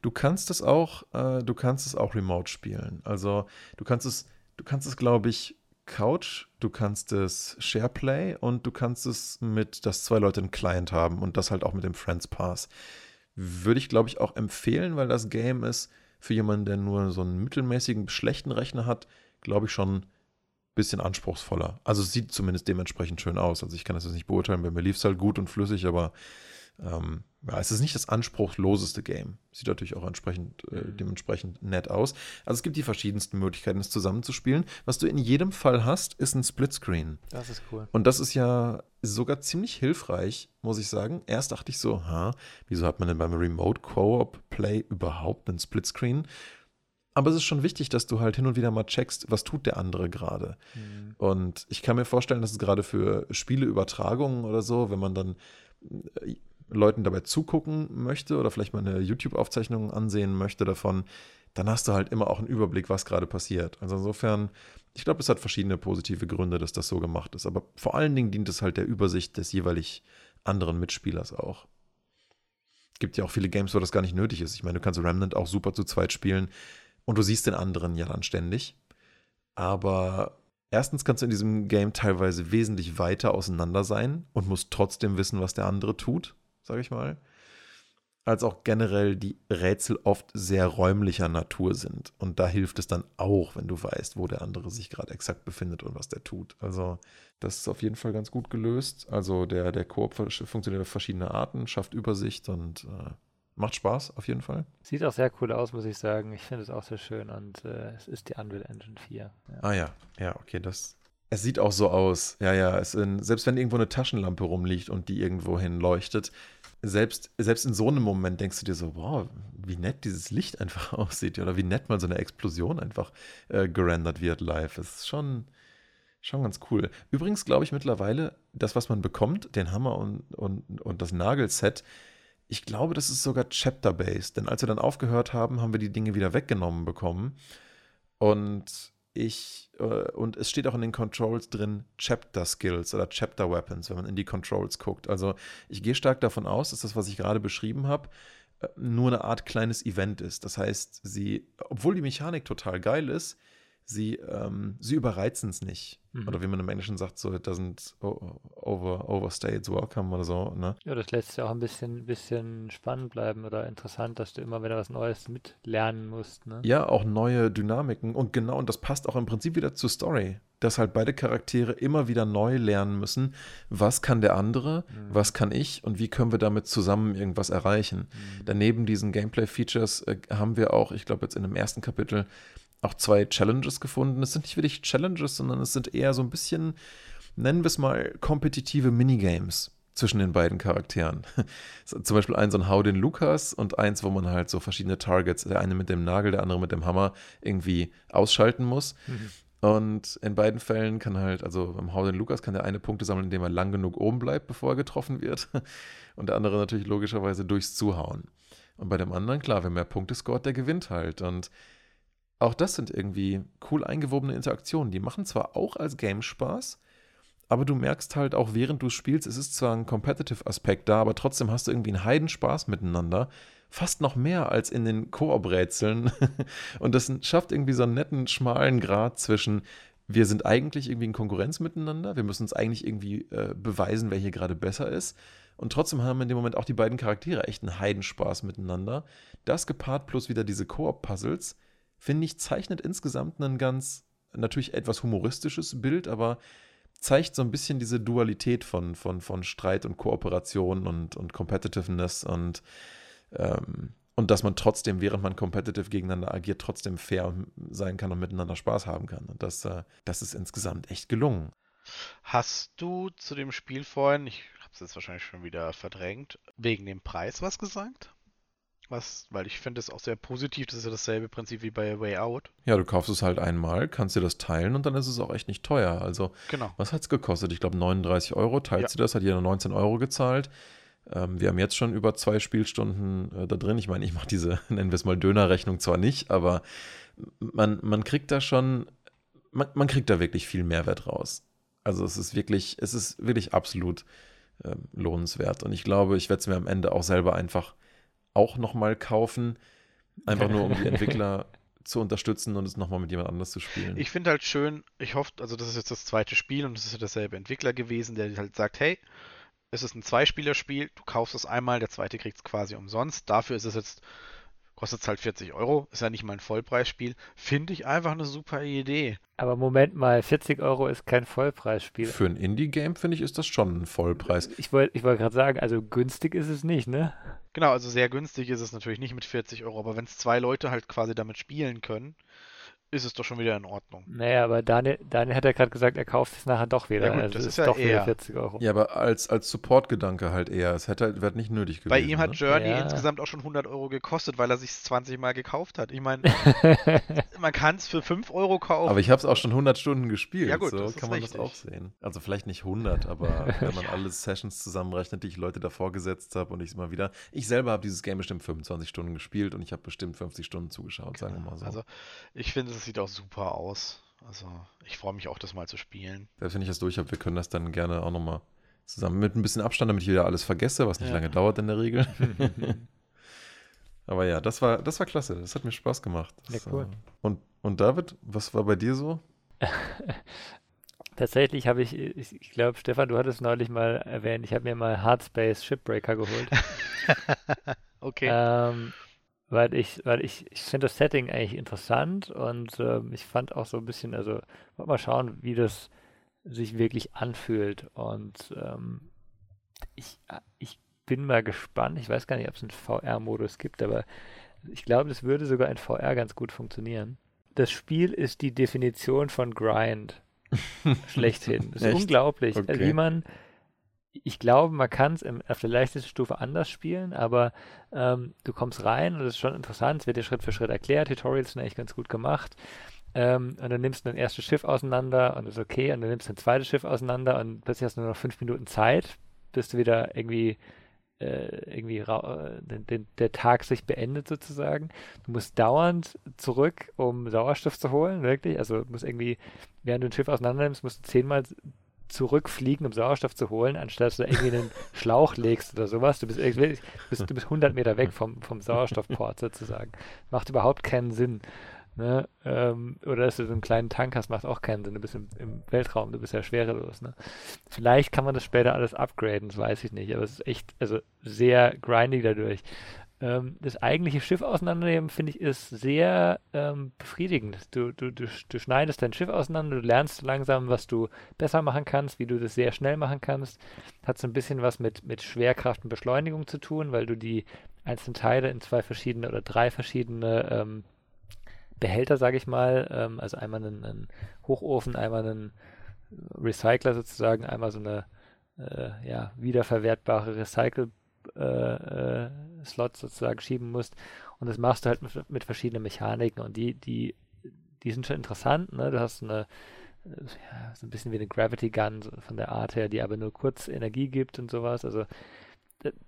Du kannst es auch, äh, du kannst es auch remote spielen. Also du kannst es, du kannst es, glaube ich, Couch, du kannst es SharePlay und du kannst es mit, dass zwei Leute einen Client haben und das halt auch mit dem Friends Pass. Würde ich, glaube ich, auch empfehlen, weil das Game ist für jemanden, der nur so einen mittelmäßigen, schlechten Rechner hat, glaube ich, schon ein bisschen anspruchsvoller. Also es sieht zumindest dementsprechend schön aus. Also ich kann das jetzt nicht beurteilen, bei mir lief es halt gut und flüssig, aber ähm, ja, es ist nicht das anspruchsloseste Game. Sieht natürlich auch entsprechend, äh, mhm. dementsprechend nett aus. Also es gibt die verschiedensten Möglichkeiten, es zusammenzuspielen. Was du in jedem Fall hast, ist ein Splitscreen.
Das ist cool.
Und das ist ja sogar ziemlich hilfreich, muss ich sagen. Erst dachte ich so, ha, wieso hat man denn beim Remote Co-op Play überhaupt einen Splitscreen? Aber es ist schon wichtig, dass du halt hin und wieder mal checkst, was tut der andere gerade. Mhm. Und ich kann mir vorstellen, dass es gerade für Spieleübertragungen oder so, wenn man dann äh, Leuten dabei zugucken möchte oder vielleicht mal eine YouTube-Aufzeichnung ansehen möchte davon, dann hast du halt immer auch einen Überblick, was gerade passiert. Also insofern, ich glaube, es hat verschiedene positive Gründe, dass das so gemacht ist. Aber vor allen Dingen dient es halt der Übersicht des jeweilig anderen Mitspielers auch. Es gibt ja auch viele Games, wo das gar nicht nötig ist. Ich meine, du kannst Remnant auch super zu zweit spielen und du siehst den anderen ja dann ständig. Aber erstens kannst du in diesem Game teilweise wesentlich weiter auseinander sein und musst trotzdem wissen, was der andere tut sage ich mal, als auch generell die Rätsel oft sehr räumlicher Natur sind. Und da hilft es dann auch, wenn du weißt, wo der andere sich gerade exakt befindet und was der tut. Also das ist auf jeden Fall ganz gut gelöst. Also der, der Koop funktioniert auf verschiedene Arten, schafft Übersicht und äh, macht Spaß auf jeden Fall.
Sieht auch sehr cool aus, muss ich sagen. Ich finde es auch sehr schön und äh, es ist die Unreal Engine 4. Ja.
Ah ja, ja, okay, das, es sieht auch so aus. Ja, ja. In, selbst wenn irgendwo eine Taschenlampe rumliegt und die irgendwo hin leuchtet, selbst, selbst in so einem Moment denkst du dir so, wow, wie nett dieses Licht einfach *laughs* aussieht. Oder wie nett mal so eine Explosion einfach äh, gerendert wird live. Das ist schon, schon ganz cool. Übrigens glaube ich mittlerweile, das, was man bekommt, den Hammer und, und, und das Nagelset, ich glaube, das ist sogar Chapter-based. Denn als wir dann aufgehört haben, haben wir die Dinge wieder weggenommen bekommen. Und ich, äh, und es steht auch in den Controls drin Chapter Skills oder Chapter Weapons, wenn man in die Controls guckt. Also ich gehe stark davon aus, dass das, was ich gerade beschrieben habe, äh, nur eine Art kleines Event ist. Das heißt, sie, obwohl die Mechanik total geil ist, sie, ähm, sie überreizen es nicht. Mhm. Oder wie man im Englischen sagt, so, it doesn't over, overstay its welcome oder so. Ne?
Ja, das lässt ja auch ein bisschen, bisschen spannend bleiben oder interessant, dass du immer wieder was Neues mitlernen musst. Ne?
Ja, auch neue Dynamiken. Und genau, und das passt auch im Prinzip wieder zur Story, dass halt beide Charaktere immer wieder neu lernen müssen, was kann der andere, mhm. was kann ich und wie können wir damit zusammen irgendwas erreichen. Mhm. Daneben diesen Gameplay-Features äh, haben wir auch, ich glaube jetzt in dem ersten Kapitel, auch zwei Challenges gefunden. Es sind nicht wirklich Challenges, sondern es sind eher so ein bisschen, nennen wir es mal, kompetitive Minigames zwischen den beiden Charakteren. *laughs* Zum Beispiel eins so ein Hau den Lukas und eins, wo man halt so verschiedene Targets, der eine mit dem Nagel, der andere mit dem Hammer, irgendwie ausschalten muss. Mhm. Und in beiden Fällen kann halt, also beim Hau den Lukas kann der eine Punkte sammeln, indem er lang genug oben bleibt, bevor er getroffen wird. *laughs* Und der andere natürlich logischerweise durchs Zuhauen. Und bei dem anderen, klar, wer mehr Punkte scoret, der gewinnt halt. Und auch das sind irgendwie cool eingewobene Interaktionen. Die machen zwar auch als Game Spaß, aber du merkst halt auch, während du spielst, es ist zwar ein Competitive-Aspekt da, aber trotzdem hast du irgendwie einen Heidenspaß miteinander. Fast noch mehr als in den Koop-Rätseln. *laughs* Und das schafft irgendwie so einen netten, schmalen Grad zwischen, wir sind eigentlich irgendwie in Konkurrenz miteinander, wir müssen uns eigentlich irgendwie äh, beweisen, wer hier gerade besser ist. Und trotzdem haben in dem Moment auch die beiden Charaktere echt einen Heidenspaß miteinander. Das gepaart plus wieder diese Koop-Puzzles finde ich, zeichnet insgesamt ein ganz, natürlich etwas humoristisches Bild, aber zeigt so ein bisschen diese Dualität von, von, von Streit und Kooperation und, und Competitiveness und, ähm, und dass man trotzdem, während man competitive gegeneinander agiert, trotzdem fair sein kann und miteinander Spaß haben kann. Und das, äh, das ist insgesamt echt gelungen.
Hast du zu dem Spiel vorhin, ich habe es jetzt wahrscheinlich schon wieder verdrängt, wegen dem Preis was gesagt? Was, weil ich finde es auch sehr positiv, das ist ja dasselbe Prinzip wie bei Way Out.
Ja, du kaufst es halt einmal, kannst dir das teilen und dann ist es auch echt nicht teuer. Also, genau. was hat es gekostet? Ich glaube 39 Euro. Teilst ja. du das? Hat jeder 19 Euro gezahlt. Ähm, wir haben jetzt schon über zwei Spielstunden äh, da drin. Ich meine, ich mache diese, *laughs* nennen wir es mal Dönerrechnung zwar nicht, aber man, man kriegt da schon, man, man kriegt da wirklich viel Mehrwert raus. Also es ist wirklich, es ist wirklich absolut äh, lohnenswert. Und ich glaube, ich werde es mir am Ende auch selber einfach auch nochmal kaufen, einfach nur um die *laughs* Entwickler zu unterstützen und es nochmal mit jemand anders zu spielen.
Ich finde halt schön, ich hoffe, also das ist jetzt das zweite Spiel und es ist ja derselbe Entwickler gewesen, der halt sagt, hey, es ist ein Zweispielerspiel, du kaufst es einmal, der zweite kriegt es quasi umsonst. Dafür ist es jetzt kostet es halt 40 Euro, ist ja nicht mal ein Vollpreisspiel. Finde ich einfach eine super Idee.
Aber Moment mal, 40 Euro ist kein Vollpreisspiel.
Für ein Indie-Game, finde ich, ist das schon ein Vollpreis.
Ich wollte ich wollt gerade sagen, also günstig ist es nicht, ne?
Genau, also sehr günstig ist es natürlich nicht mit 40 Euro, aber wenn es zwei Leute halt quasi damit spielen können, ist es doch schon wieder in Ordnung.
Naja, aber Daniel, Daniel hat ja gerade gesagt, er kauft es nachher doch wieder. Ja, gut, also das ist, ja doch eher. wieder 40 Euro.
Ja, aber als, als Support-Gedanke halt eher. Es hätte halt, wird nicht nötig gewesen.
Bei ihm hat ne? Journey ja. insgesamt auch schon 100 Euro gekostet, weil er sich 20 Mal gekauft hat. Ich meine, *laughs* man kann es für 5 Euro kaufen.
Aber ich habe es auch schon 100 Stunden gespielt. Ja gut, so kann man richtig. das auch sehen. Also vielleicht nicht 100, aber *laughs* wenn man alle Sessions zusammenrechnet, die ich Leute davor gesetzt habe und ich es mal wieder. Ich selber habe dieses Game bestimmt 25 Stunden gespielt und ich habe bestimmt 50 Stunden zugeschaut, genau. sagen wir mal so.
Also ich finde, es sieht auch super aus. Also ich freue mich auch, das mal zu spielen.
Selbst wenn ich das durch habe, wir können das dann gerne auch nochmal zusammen mit ein bisschen Abstand, damit ich wieder alles vergesse, was nicht ja. lange dauert in der Regel. *laughs* Aber ja, das war, das war klasse. Das hat mir Spaß gemacht. Das, ja, cool. Äh, und, und David, was war bei dir so? *laughs*
Tatsächlich habe ich, ich, ich glaube, Stefan, du hattest neulich mal erwähnt, ich habe mir mal Hardspace Shipbreaker geholt. *laughs*
okay.
Ähm, weil ich, weil ich, ich finde das Setting eigentlich interessant und ähm, ich fand auch so ein bisschen, also mal schauen, wie das sich wirklich anfühlt. Und ähm, ich, ich bin mal gespannt. Ich weiß gar nicht, ob es einen VR-Modus gibt, aber ich glaube, das würde sogar in VR ganz gut funktionieren. Das Spiel ist die Definition von Grind. *laughs* Schlechthin. Das ist unglaublich, okay. wie man ich glaube, man kann es auf der leichtesten Stufe anders spielen, aber ähm, du kommst rein und es ist schon interessant, es wird dir Schritt für Schritt erklärt, Tutorials sind eigentlich ganz gut gemacht. Ähm, und dann nimmst du ein erstes Schiff auseinander und ist okay, und dann nimmst du ein zweites Schiff auseinander und plötzlich hast du nur noch fünf Minuten Zeit, bis du wieder irgendwie äh, irgendwie äh, den, den, der Tag sich beendet sozusagen. Du musst dauernd zurück, um Sauerstoff zu holen, wirklich. Also du musst irgendwie, während du ein Schiff auseinander nimmst, musst du zehnmal zurückfliegen, um Sauerstoff zu holen, anstatt dass du irgendwie einen *laughs* Schlauch legst oder sowas. Du bist, bist, du bist 100 Meter weg vom, vom Sauerstoffport sozusagen. Macht überhaupt keinen Sinn. Ne? Ähm, oder dass du so einen kleinen Tank hast, macht auch keinen Sinn. Du bist im, im Weltraum, du bist ja schwerelos. Ne? Vielleicht kann man das später alles upgraden, das weiß ich nicht. Aber es ist echt also sehr grindy dadurch. Ähm, das eigentliche Schiff auseinandernehmen, finde ich, ist sehr ähm, befriedigend. Du, du, du, du schneidest dein Schiff auseinander, du lernst langsam, was du besser machen kannst, wie du das sehr schnell machen kannst. Hat so ein bisschen was mit, mit Schwerkraft und Beschleunigung zu tun, weil du die einzelnen Teile in zwei verschiedene oder drei verschiedene ähm, Behälter, sage ich mal, ähm, also einmal einen, einen, Hochofen, einmal einen Recycler sozusagen, einmal so eine äh, ja, wiederverwertbare Recycle äh, äh, Slots sozusagen schieben musst. Und das machst du halt mit, mit verschiedenen Mechaniken und die, die, die sind schon interessant. Ne? Du hast eine ja, so ein bisschen wie eine Gravity Gun von der Art her, die aber nur kurz Energie gibt und sowas. Also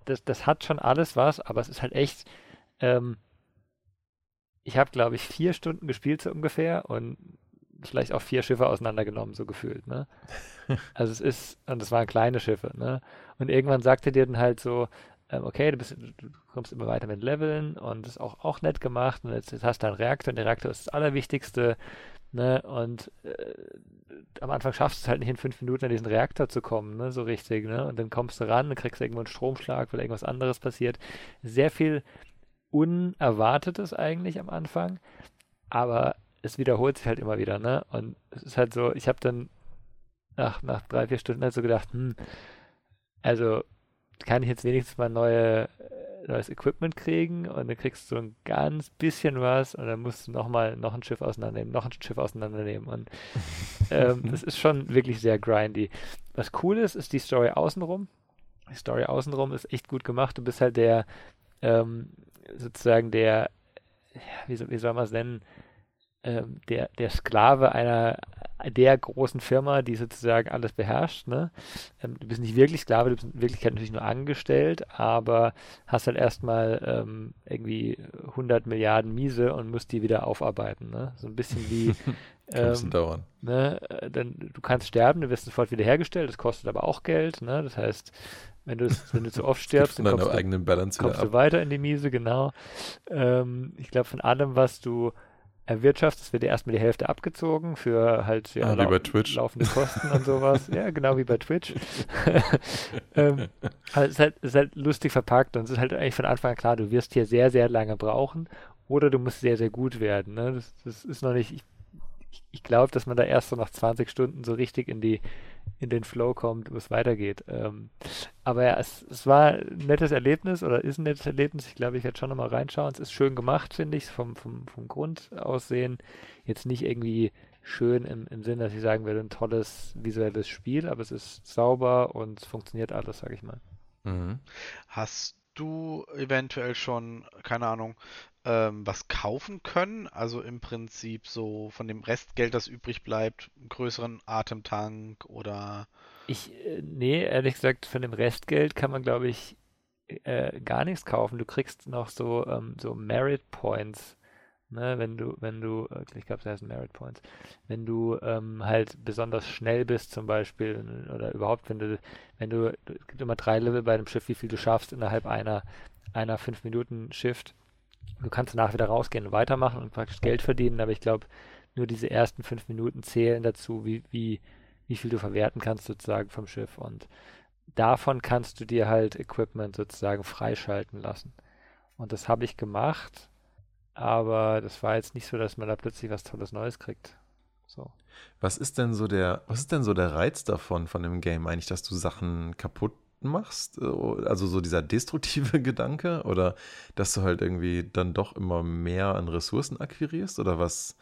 das, das hat schon alles was, aber es ist halt echt. Ähm, ich habe, glaube ich, vier Stunden gespielt so ungefähr und vielleicht auch vier Schiffe auseinandergenommen, so gefühlt. Ne? *laughs* Also es ist, und es waren kleine Schiffe. Ne? Und irgendwann sagte dir dann halt so, ähm, okay, du, bist, du, kommst immer weiter mit Leveln und das ist auch, auch nett gemacht und jetzt, jetzt hast du einen Reaktor und der Reaktor ist das Allerwichtigste. Ne? Und äh, am Anfang schaffst du es halt nicht in fünf Minuten an diesen Reaktor zu kommen, ne? so richtig. Ne? Und dann kommst du ran und kriegst irgendwo einen Stromschlag, weil irgendwas anderes passiert. Sehr viel Unerwartetes eigentlich am Anfang, aber es wiederholt sich halt immer wieder. Ne? Und es ist halt so, ich habe dann nach, nach drei, vier Stunden halt so gedacht, hm, also kann ich jetzt wenigstens mal neue, äh, neues Equipment kriegen und dann kriegst du so ein ganz bisschen was und dann musst du nochmal noch ein Schiff auseinandernehmen, noch ein Schiff auseinandernehmen und *laughs* ähm, das ist schon wirklich sehr grindy. Was cool ist, ist die Story außenrum. Die Story außenrum ist echt gut gemacht. Du bist halt der, ähm, sozusagen der, wie, soll, wie soll man es nennen, ähm, der, der Sklave einer der großen Firma, die sozusagen alles beherrscht. Ne? Ähm, du bist nicht wirklich Sklave, du bist in Wirklichkeit natürlich nur angestellt, aber hast halt erstmal ähm, irgendwie 100 Milliarden Miese und musst die wieder aufarbeiten. Ne? So ein bisschen wie. *laughs*
Ähm, dauern.
Ne, äh, dann, du kannst sterben, du wirst sofort wiederhergestellt, das kostet aber auch Geld. Ne? Das heißt, wenn du, wenn du zu oft *laughs* stirbst, dann kommst, du, kommst du, weiter in die Miese, genau. Ähm, ich glaube, von allem, was du erwirtschaftest, wird dir erstmal die Hälfte abgezogen für halt
ja, ah, lau
laufende Kosten und sowas. *laughs* ja, genau wie bei Twitch. *laughs* ähm, also es, ist halt, es ist halt lustig verpackt und es ist halt eigentlich von Anfang an klar, du wirst hier sehr, sehr lange brauchen oder du musst sehr, sehr gut werden. Ne? Das, das ist noch nicht, ich, ich glaube, dass man da erst so nach 20 Stunden so richtig in die in den Flow kommt, wo es weitergeht. Ähm, aber ja, es, es, war ein nettes Erlebnis oder ist ein nettes Erlebnis. Ich glaube, ich werde schon nochmal reinschauen. Es ist schön gemacht, finde ich, vom, vom, vom Grundaussehen. Jetzt nicht irgendwie schön im, im Sinn, dass ich sagen würde, ein tolles visuelles Spiel, aber es ist sauber und es funktioniert alles, sage ich mal.
Mhm. Hast du eventuell schon, keine Ahnung, ähm, was kaufen können. Also im Prinzip so von dem Restgeld, das übrig bleibt, einen größeren Atemtank oder.
Ich, äh, nee, ehrlich gesagt, von dem Restgeld kann man, glaube ich, äh, gar nichts kaufen. Du kriegst noch so, ähm, so Merit Points. Ne, wenn du, wenn du, äh, ich glaube, es heißt Merit Points, wenn du ähm, halt besonders schnell bist zum Beispiel oder überhaupt, wenn du, wenn du, es gibt immer drei Level bei einem Schiff, wie viel du schaffst innerhalb einer, einer 5 Minuten Shift Du kannst danach wieder rausgehen und weitermachen und praktisch Geld verdienen, aber ich glaube, nur diese ersten fünf Minuten zählen dazu, wie, wie, wie viel du verwerten kannst sozusagen vom Schiff. Und davon kannst du dir halt Equipment sozusagen freischalten lassen. Und das habe ich gemacht, aber das war jetzt nicht so, dass man da plötzlich was Tolles Neues kriegt. So.
Was ist denn so der, was ist denn so der Reiz davon, von dem Game eigentlich, dass du Sachen kaputt machst? Äh, also so dieser destruktive *laughs* Gedanke? Oder dass du halt irgendwie dann doch immer mehr an Ressourcen akquirierst? Oder was?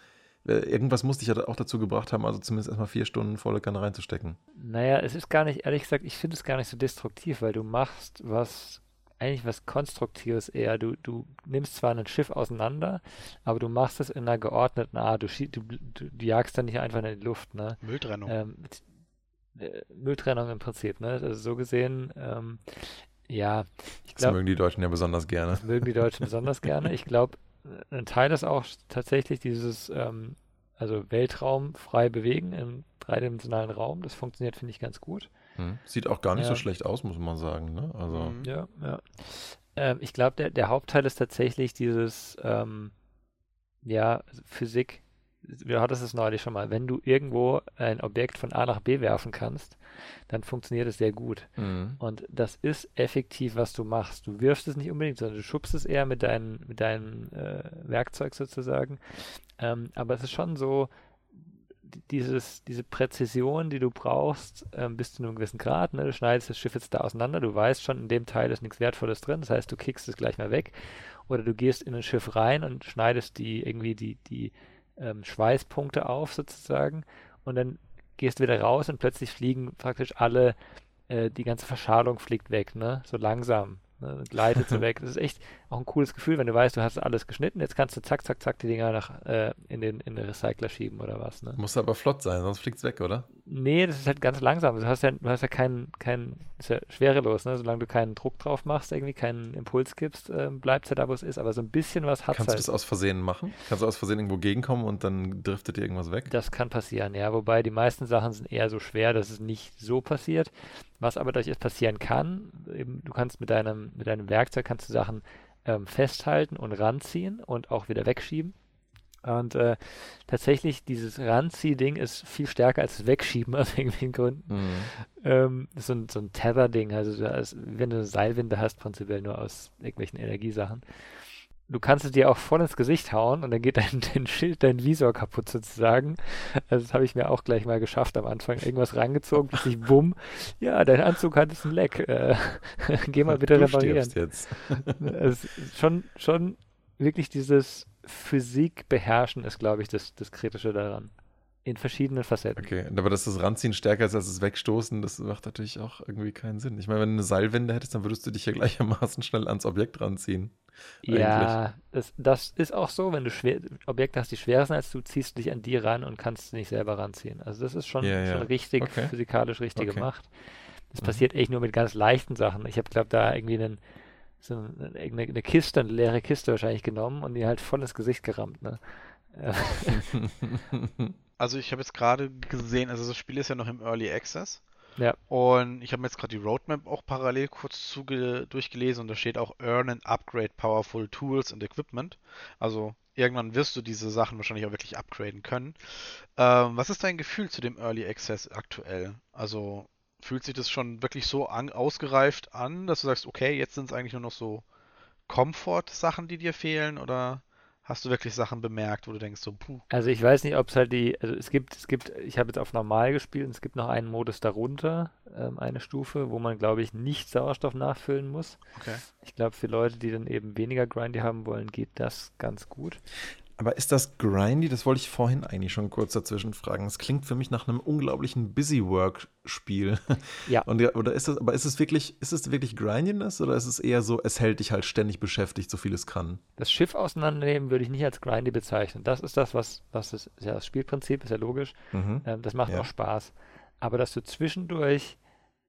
Äh, irgendwas musste ich ja auch dazu gebracht haben, also zumindest erstmal vier Stunden volle Kanne reinzustecken.
Naja, es ist gar nicht, ehrlich gesagt, ich finde es gar nicht so destruktiv, weil du machst was, eigentlich was Konstruktives eher. Du, du nimmst zwar ein Schiff auseinander, aber du machst es in einer geordneten Art. Du, du, du, du jagst dann nicht einfach in die Luft. Ne?
Mülltrennung. Ähm,
äh, Mülltrennung im Prinzip. Ne? Also so gesehen, ähm, ja.
Ich glaub, das mögen die Deutschen ja besonders gerne. Das
mögen die Deutschen besonders gerne. Ich glaube, ein Teil ist auch tatsächlich dieses, ähm, also Weltraum frei bewegen im dreidimensionalen Raum. Das funktioniert, finde ich, ganz gut.
Hm. Sieht auch gar nicht ja. so schlecht aus, muss man sagen. Ne? Also.
Mhm. Ja, ja. Ähm, ich glaube, der, der Hauptteil ist tatsächlich dieses, ähm, Ja, Physik, du hattest es neulich schon mal, wenn du irgendwo ein Objekt von A nach B werfen kannst, dann funktioniert es sehr gut. Mhm. Und das ist effektiv, was du machst. Du wirfst es nicht unbedingt, sondern du schubst es eher mit, dein, mit deinem äh, Werkzeug sozusagen. Ähm, aber es ist schon so, dieses, diese Präzision, die du brauchst, ähm, bis zu einem gewissen Grad. Ne? Du schneidest das Schiff jetzt da auseinander, du weißt schon, in dem Teil ist nichts Wertvolles drin, das heißt, du kickst es gleich mal weg. Oder du gehst in ein Schiff rein und schneidest die irgendwie die, die ähm, Schweißpunkte auf sozusagen und dann gehst wieder raus und plötzlich fliegen praktisch alle, äh, die ganze Verschalung fliegt weg, ne? So langsam. Ne? Gleitet so *laughs* weg. Das ist echt auch ein cooles Gefühl, wenn du weißt, du hast alles geschnitten, jetzt kannst du zack, zack, zack die Dinger nach, äh, in, den, in den Recycler schieben oder was. Ne?
Muss aber flott sein, sonst fliegt es weg, oder?
Nee, das ist halt ganz langsam. Du hast ja, du hast ja keinen, kein, ist ja schwerelos, ne? Solange du keinen Druck drauf machst, irgendwie keinen Impuls gibst, äh, bleibt es ja da, wo es ist. Aber so ein bisschen was hat
Kannst
halt.
du das aus Versehen machen? Kannst du aus Versehen irgendwo gegenkommen und dann driftet dir irgendwas weg?
Das kann passieren, ja. Wobei die meisten Sachen sind eher so schwer, dass es nicht so passiert. Was aber durchaus passieren kann, eben, du kannst mit deinem, mit deinem Werkzeug kannst du Sachen ähm, festhalten und ranziehen und auch wieder wegschieben. Und äh, tatsächlich, dieses Ranzieh-Ding ist viel stärker als das Wegschieben *laughs* aus irgendwelchen Gründen. Mhm. Ähm, so ein, so ein Tether-Ding, also ist, wenn du eine Seilwinde hast, prinzipiell nur aus irgendwelchen Energiesachen. Du kannst es dir auch voll ins Gesicht hauen und dann geht dein, *laughs* dein Schild, dein Visor kaputt sozusagen. Also das habe ich mir auch gleich mal geschafft am Anfang. Irgendwas rangezogen, plötzlich *laughs* bumm. Ja, dein Anzug hat jetzt ein Leck. Äh, geh mal bitte du reparieren.
Jetzt.
es ist schon, schon wirklich dieses Physik beherrschen ist, glaube ich, das, das Kritische daran. In verschiedenen Facetten.
Okay, aber dass das Ranziehen stärker ist als das Wegstoßen, das macht natürlich auch irgendwie keinen Sinn. Ich meine, wenn du eine Seilwinde hättest, dann würdest du dich ja gleichermaßen schnell ans Objekt ranziehen.
Ja, das, das, ist auch so, wenn du schwer, Objekte hast, die schwerer sind als du, ziehst du dich an die ran und kannst sie nicht selber ranziehen. Also das ist schon, ja, ja. schon richtig, okay. physikalisch richtig okay. gemacht. Das mhm. passiert echt nur mit ganz leichten Sachen. Ich habe, glaube da irgendwie einen, so eine, eine, Kiste, eine leere Kiste wahrscheinlich genommen und die halt voll ins Gesicht gerammt. Ne? *laughs*
also ich habe jetzt gerade gesehen, also das Spiel ist ja noch im Early Access.
Ja.
Und ich habe mir jetzt gerade die Roadmap auch parallel kurz durchgelesen und da steht auch Earn and Upgrade Powerful Tools and Equipment. Also irgendwann wirst du diese Sachen wahrscheinlich auch wirklich upgraden können. Ähm, was ist dein Gefühl zu dem Early Access aktuell? Also fühlt sich das schon wirklich so an, ausgereift an, dass du sagst, okay, jetzt sind es eigentlich nur noch so Komfort-Sachen, die dir fehlen oder hast du wirklich Sachen bemerkt, wo du denkst so, puh.
Also ich weiß nicht, ob es halt die, also es gibt, es gibt, ich habe jetzt auf normal gespielt und es gibt noch einen Modus darunter, ähm, eine Stufe, wo man, glaube ich, nicht Sauerstoff nachfüllen muss.
Okay.
Ich glaube, für Leute, die dann eben weniger Grindy haben wollen, geht das ganz gut.
Aber ist das grindy? Das wollte ich vorhin eigentlich schon kurz dazwischen fragen. Es klingt für mich nach einem unglaublichen Busy-Work-Spiel. *laughs*
Ja.
Und oder ist es, aber ist es wirklich, ist es wirklich Grindiness oder ist es eher so, es hält dich halt ständig beschäftigt, so viel es kann?
Das Schiff auseinandernehmen würde ich nicht als grindy bezeichnen. Das ist das, was, was ist, ist ja das Spielprinzip, ist ja logisch. Mhm. Ähm, das macht ja. auch Spaß. Aber dass du zwischendurch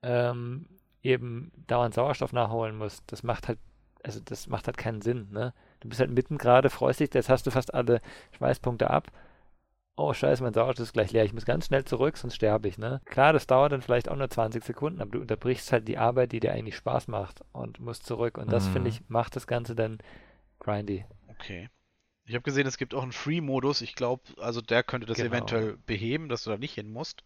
ähm, eben dauernd Sauerstoff nachholen musst, das macht halt, also das macht halt keinen Sinn, ne? Du bist halt mitten gerade, freust dich, jetzt hast du fast alle Schweißpunkte ab. Oh, scheiße, mein Sauerstoff ist gleich leer. Ich muss ganz schnell zurück, sonst sterbe ich, ne? Klar, das dauert dann vielleicht auch nur 20 Sekunden, aber du unterbrichst halt die Arbeit, die dir eigentlich Spaß macht und musst zurück. Und das, mhm. finde ich, macht das Ganze dann grindy.
Okay. Ich habe gesehen, es gibt auch einen Free-Modus. Ich glaube, also der könnte das genau. eventuell beheben, dass du da nicht hin musst.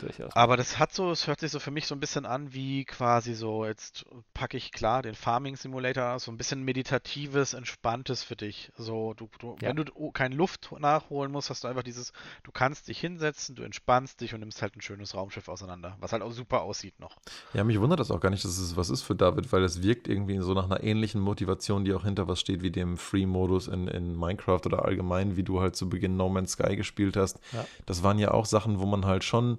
Durchaus. Aber das hat so, es hört sich so für mich so ein bisschen an wie quasi so, jetzt packe ich klar den Farming Simulator, so ein bisschen meditatives, entspanntes für dich. So, du, du ja. wenn du keine Luft nachholen musst, hast du einfach dieses, du kannst dich hinsetzen, du entspannst dich und nimmst halt ein schönes Raumschiff auseinander, was halt auch super aussieht noch.
Ja, mich wundert das auch gar nicht, dass es was ist für David, weil es wirkt irgendwie so nach einer ähnlichen Motivation, die auch hinter was steht, wie dem Free-Modus in, in Minecraft oder allgemein, wie du halt zu Beginn No Man's Sky gespielt hast. Ja. Das waren ja auch Sachen, wo man halt schon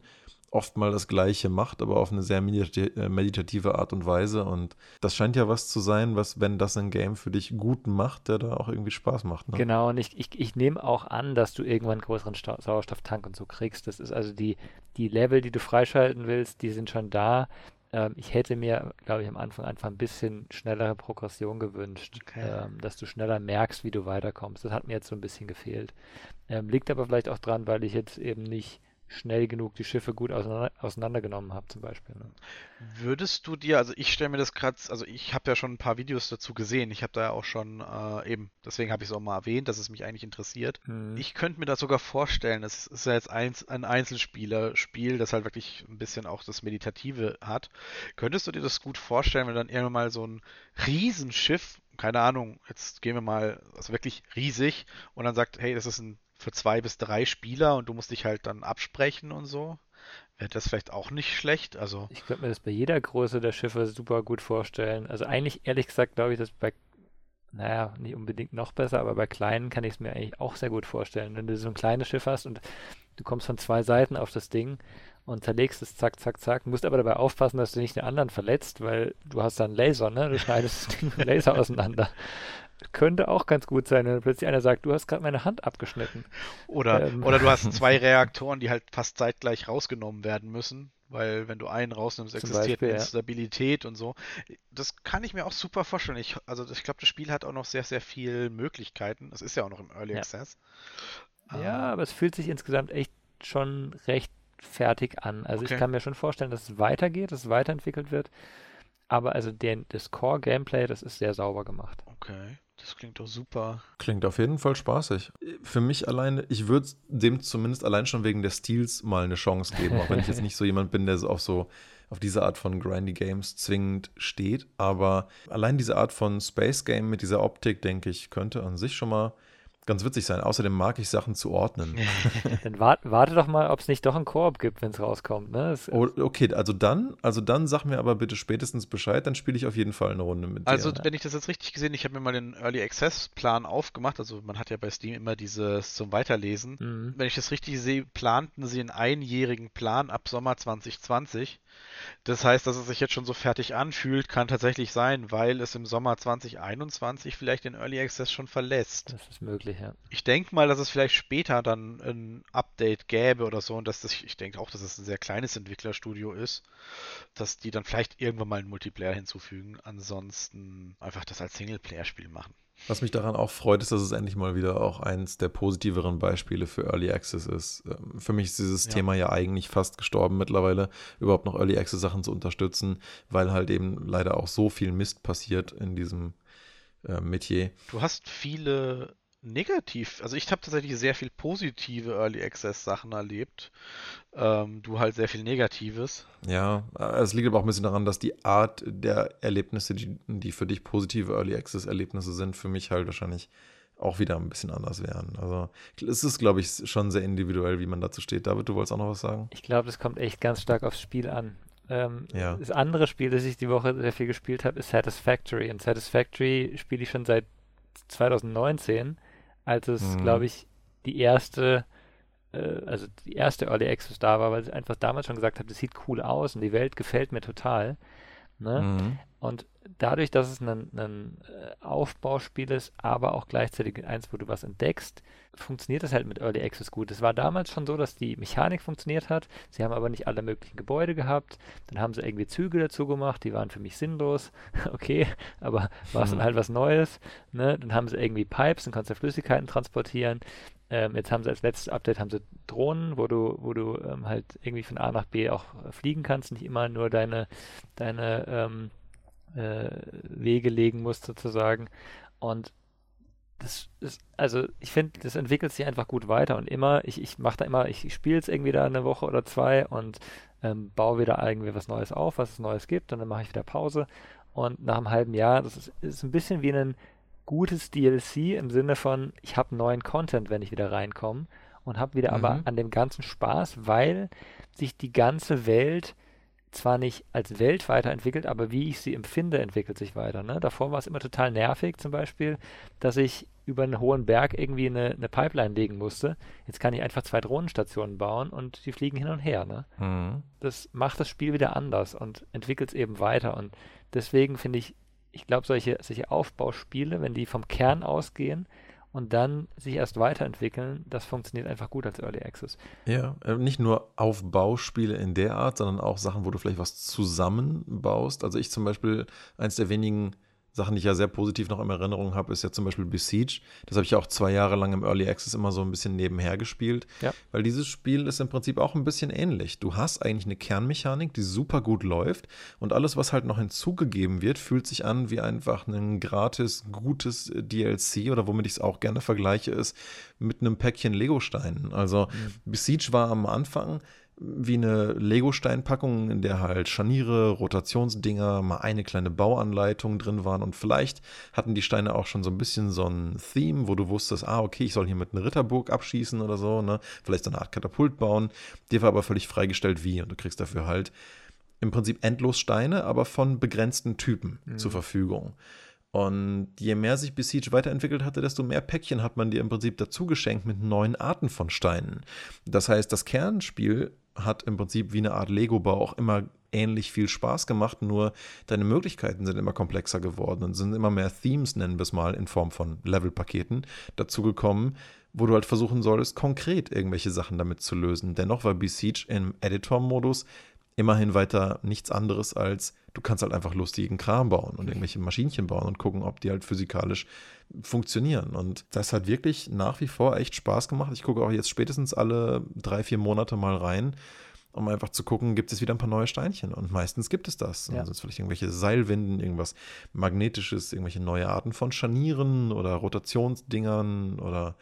oft mal das Gleiche macht, aber auf eine sehr äh, meditative Art und Weise. Und das scheint ja was zu sein, was, wenn das ein Game für dich gut macht, der da auch irgendwie Spaß macht. Ne?
Genau, und ich, ich, ich nehme auch an, dass du irgendwann einen größeren Sta Sauerstofftank und so kriegst. Das ist also die, die Level, die du freischalten willst, die sind schon da. Ähm, ich hätte mir, glaube ich, am Anfang einfach ein bisschen schnellere Progression gewünscht, okay. ähm, dass du schneller merkst, wie du weiterkommst. Das hat mir jetzt so ein bisschen gefehlt. Ähm, liegt aber vielleicht auch dran, weil ich jetzt eben nicht schnell genug die Schiffe gut auseinander, auseinandergenommen habe, zum Beispiel. Ne?
Würdest du dir, also ich stelle mir das gerade, also ich habe ja schon ein paar Videos dazu gesehen, ich habe da ja auch schon äh, eben, deswegen habe ich es auch mal erwähnt, dass es mich eigentlich interessiert. Mhm. Ich könnte mir das sogar vorstellen, es ist ja jetzt ein, ein Einzelspieler-Spiel, das halt wirklich ein bisschen auch das Meditative hat. Könntest du dir das gut vorstellen, wenn dann irgendwann mal so ein Riesenschiff keine Ahnung, jetzt gehen wir mal, also wirklich riesig und dann sagt, hey, das ist ein für zwei bis drei Spieler und du musst dich halt dann absprechen und so. Wäre das vielleicht auch nicht schlecht? Also
ich könnte mir das bei jeder Größe der Schiffe super gut vorstellen. Also eigentlich, ehrlich gesagt, glaube ich, dass bei, naja, nicht unbedingt noch besser, aber bei kleinen kann ich es mir eigentlich auch sehr gut vorstellen. Wenn du so ein kleines Schiff hast und du kommst von zwei Seiten auf das Ding und zerlegst es zack, zack, zack, musst aber dabei aufpassen, dass du nicht den anderen verletzt, weil du hast dann Laser, ne? Du schneidest das Ding mit Laser auseinander. Könnte auch ganz gut sein, wenn plötzlich einer sagt, du hast gerade meine Hand abgeschnitten.
Oder, ähm. oder du hast *laughs* zwei Reaktoren, die halt fast zeitgleich rausgenommen werden müssen, weil wenn du einen rausnimmst, existiert Beispiel, Instabilität ja. und so. Das kann ich mir auch super vorstellen. Ich, also ich glaube, das Spiel hat auch noch sehr, sehr viele Möglichkeiten. Es ist ja auch noch im Early ja. Access.
Ja, ähm. aber es fühlt sich insgesamt echt schon recht fertig an. Also okay. ich kann mir schon vorstellen, dass es weitergeht, dass es weiterentwickelt wird. Aber also den, das Core-Gameplay, das ist sehr sauber gemacht.
Okay. Das klingt doch super.
Klingt auf jeden Fall spaßig. Für mich alleine, ich würde dem zumindest allein schon wegen des Stils mal eine Chance geben, auch wenn ich jetzt nicht so *laughs* jemand bin, der auf so auf diese Art von Grindy Games zwingend steht. Aber allein diese Art von Space Game mit dieser Optik, denke ich, könnte an sich schon mal ganz witzig sein. Außerdem mag ich Sachen zu ordnen. *laughs*
dann warte, warte doch mal, ob es nicht doch einen Koop gibt, wenn es rauskommt. Ne?
Oh, okay, also dann, also dann sag mir aber bitte spätestens Bescheid, dann spiele ich auf jeden Fall eine Runde mit
also, dir. Also wenn ich das jetzt richtig gesehen, ich habe mir mal den Early Access Plan aufgemacht. Also man hat ja bei Steam immer dieses zum Weiterlesen. Mhm. Wenn ich das richtig sehe, planten sie einen einjährigen Plan ab Sommer 2020. Das heißt, dass es sich jetzt schon so fertig anfühlt, kann tatsächlich sein, weil es im Sommer 2021 vielleicht den Early Access schon verlässt.
Das ist möglich, ja.
Ich denke mal, dass es vielleicht später dann ein Update gäbe oder so und dass das, ich denke auch, dass es ein sehr kleines Entwicklerstudio ist, dass die dann vielleicht irgendwann mal einen Multiplayer hinzufügen. Ansonsten einfach das als Singleplayer-Spiel machen.
Was mich daran auch freut, ist, dass es endlich mal wieder auch eins der positiveren Beispiele für Early Access ist. Ähm, für mich ist dieses ja. Thema ja eigentlich fast gestorben mittlerweile, überhaupt noch Early Access Sachen zu unterstützen, weil halt eben leider auch so viel Mist passiert in diesem äh, Metier.
Du hast viele negativ, also ich habe tatsächlich sehr viel positive Early Access Sachen erlebt. Ähm, du halt sehr viel Negatives.
Ja, es liegt aber auch ein bisschen daran, dass die Art der Erlebnisse, die, die für dich positive Early Access Erlebnisse sind, für mich halt wahrscheinlich auch wieder ein bisschen anders wären. Also es ist, glaube ich, schon sehr individuell, wie man dazu steht. David, du wolltest auch noch was sagen?
Ich glaube, das kommt echt ganz stark aufs Spiel an. Ähm, ja. Das andere Spiel, das ich die Woche sehr viel gespielt habe, ist Satisfactory. Und Satisfactory spiele ich schon seit 2019 als es, mhm. glaube ich, die erste, äh, also die erste Early Access da war, weil ich einfach damals schon gesagt habe, das sieht cool aus und die Welt gefällt mir total. Ne? Mhm. Und dadurch, dass es ein, ein äh, Aufbauspiel ist, aber auch gleichzeitig eins, wo du was entdeckst, funktioniert das halt mit Early Access gut. Es war damals schon so, dass die Mechanik funktioniert hat. Sie haben aber nicht alle möglichen Gebäude gehabt. Dann haben sie irgendwie Züge dazu gemacht, die waren für mich sinnlos. *laughs* okay, aber war es dann mhm. halt was Neues. Ne? Dann haben sie irgendwie Pipes, dann kannst du Flüssigkeiten transportieren. Ähm, jetzt haben sie als letztes Update haben sie Drohnen, wo du, wo du ähm, halt irgendwie von A nach B auch fliegen kannst, nicht immer nur deine, deine ähm, äh, Wege legen musst sozusagen. Und das ist, also ich finde, das entwickelt sich einfach gut weiter und immer, ich, ich mache da immer, ich, ich spiele es irgendwie da eine Woche oder zwei und ähm, baue wieder irgendwie was Neues auf, was es Neues gibt und dann mache ich wieder Pause und nach einem halben Jahr, das ist, ist ein bisschen wie ein gutes DLC im Sinne von, ich habe neuen Content, wenn ich wieder reinkomme und habe wieder mhm. aber an dem ganzen Spaß, weil sich die ganze Welt zwar nicht als Welt weiterentwickelt, aber wie ich sie empfinde, entwickelt sich weiter. Ne? Davor war es immer total nervig, zum Beispiel, dass ich über einen hohen Berg irgendwie eine, eine Pipeline legen musste. Jetzt kann ich einfach zwei Drohnenstationen bauen und die fliegen hin und her. Ne? Mhm. Das macht das Spiel wieder anders und entwickelt es eben weiter. Und deswegen finde ich, ich glaube, solche, solche Aufbauspiele, wenn die vom Kern ausgehen, und dann sich erst weiterentwickeln, das funktioniert einfach gut als Early Access.
Ja, äh, nicht nur Aufbauspiele in der Art, sondern auch Sachen, wo du vielleicht was zusammenbaust. Also ich zum Beispiel, eins der wenigen Sachen, die ich ja sehr positiv noch in Erinnerung habe, ist ja zum Beispiel Besiege. Das habe ich auch zwei Jahre lang im Early Access immer so ein bisschen nebenher gespielt. Ja. Weil dieses Spiel ist im Prinzip auch ein bisschen ähnlich. Du hast eigentlich eine Kernmechanik, die super gut läuft und alles, was halt noch hinzugegeben wird, fühlt sich an wie einfach ein gratis, gutes DLC oder womit ich es auch gerne vergleiche, ist mit einem Päckchen Lego-Steinen. Also mhm. Besiege war am Anfang wie eine Lego-Steinpackung, in der halt Scharniere, Rotationsdinger, mal eine kleine Bauanleitung drin waren und vielleicht hatten die Steine auch schon so ein bisschen so ein Theme, wo du wusstest, ah, okay, ich soll hier mit einer Ritterburg abschießen oder so, ne? Vielleicht so eine Art Katapult bauen. Dir war aber völlig freigestellt, wie und du kriegst dafür halt im Prinzip endlos Steine, aber von begrenzten Typen mhm. zur Verfügung. Und je mehr sich Besiege weiterentwickelt hatte, desto mehr Päckchen hat man dir im Prinzip dazu geschenkt mit neuen Arten von Steinen. Das heißt, das Kernspiel hat im Prinzip wie eine Art Lego-Bau auch immer ähnlich viel Spaß gemacht, nur deine Möglichkeiten sind immer komplexer geworden und sind immer mehr Themes, nennen wir es mal, in Form von Level-Paketen dazugekommen, wo du halt versuchen solltest, konkret irgendwelche Sachen damit zu lösen. Dennoch war Besiege im Editor-Modus immerhin weiter nichts anderes als, du kannst halt einfach lustigen Kram bauen und irgendwelche Maschinchen bauen und gucken, ob die halt physikalisch funktionieren. Und das hat wirklich nach wie vor echt Spaß gemacht. Ich gucke auch jetzt spätestens alle drei, vier Monate mal rein, um einfach zu gucken, gibt es wieder ein paar neue Steinchen. Und meistens gibt es das. Ja. Also vielleicht irgendwelche Seilwinden, irgendwas Magnetisches, irgendwelche neue Arten von Scharnieren oder Rotationsdingern oder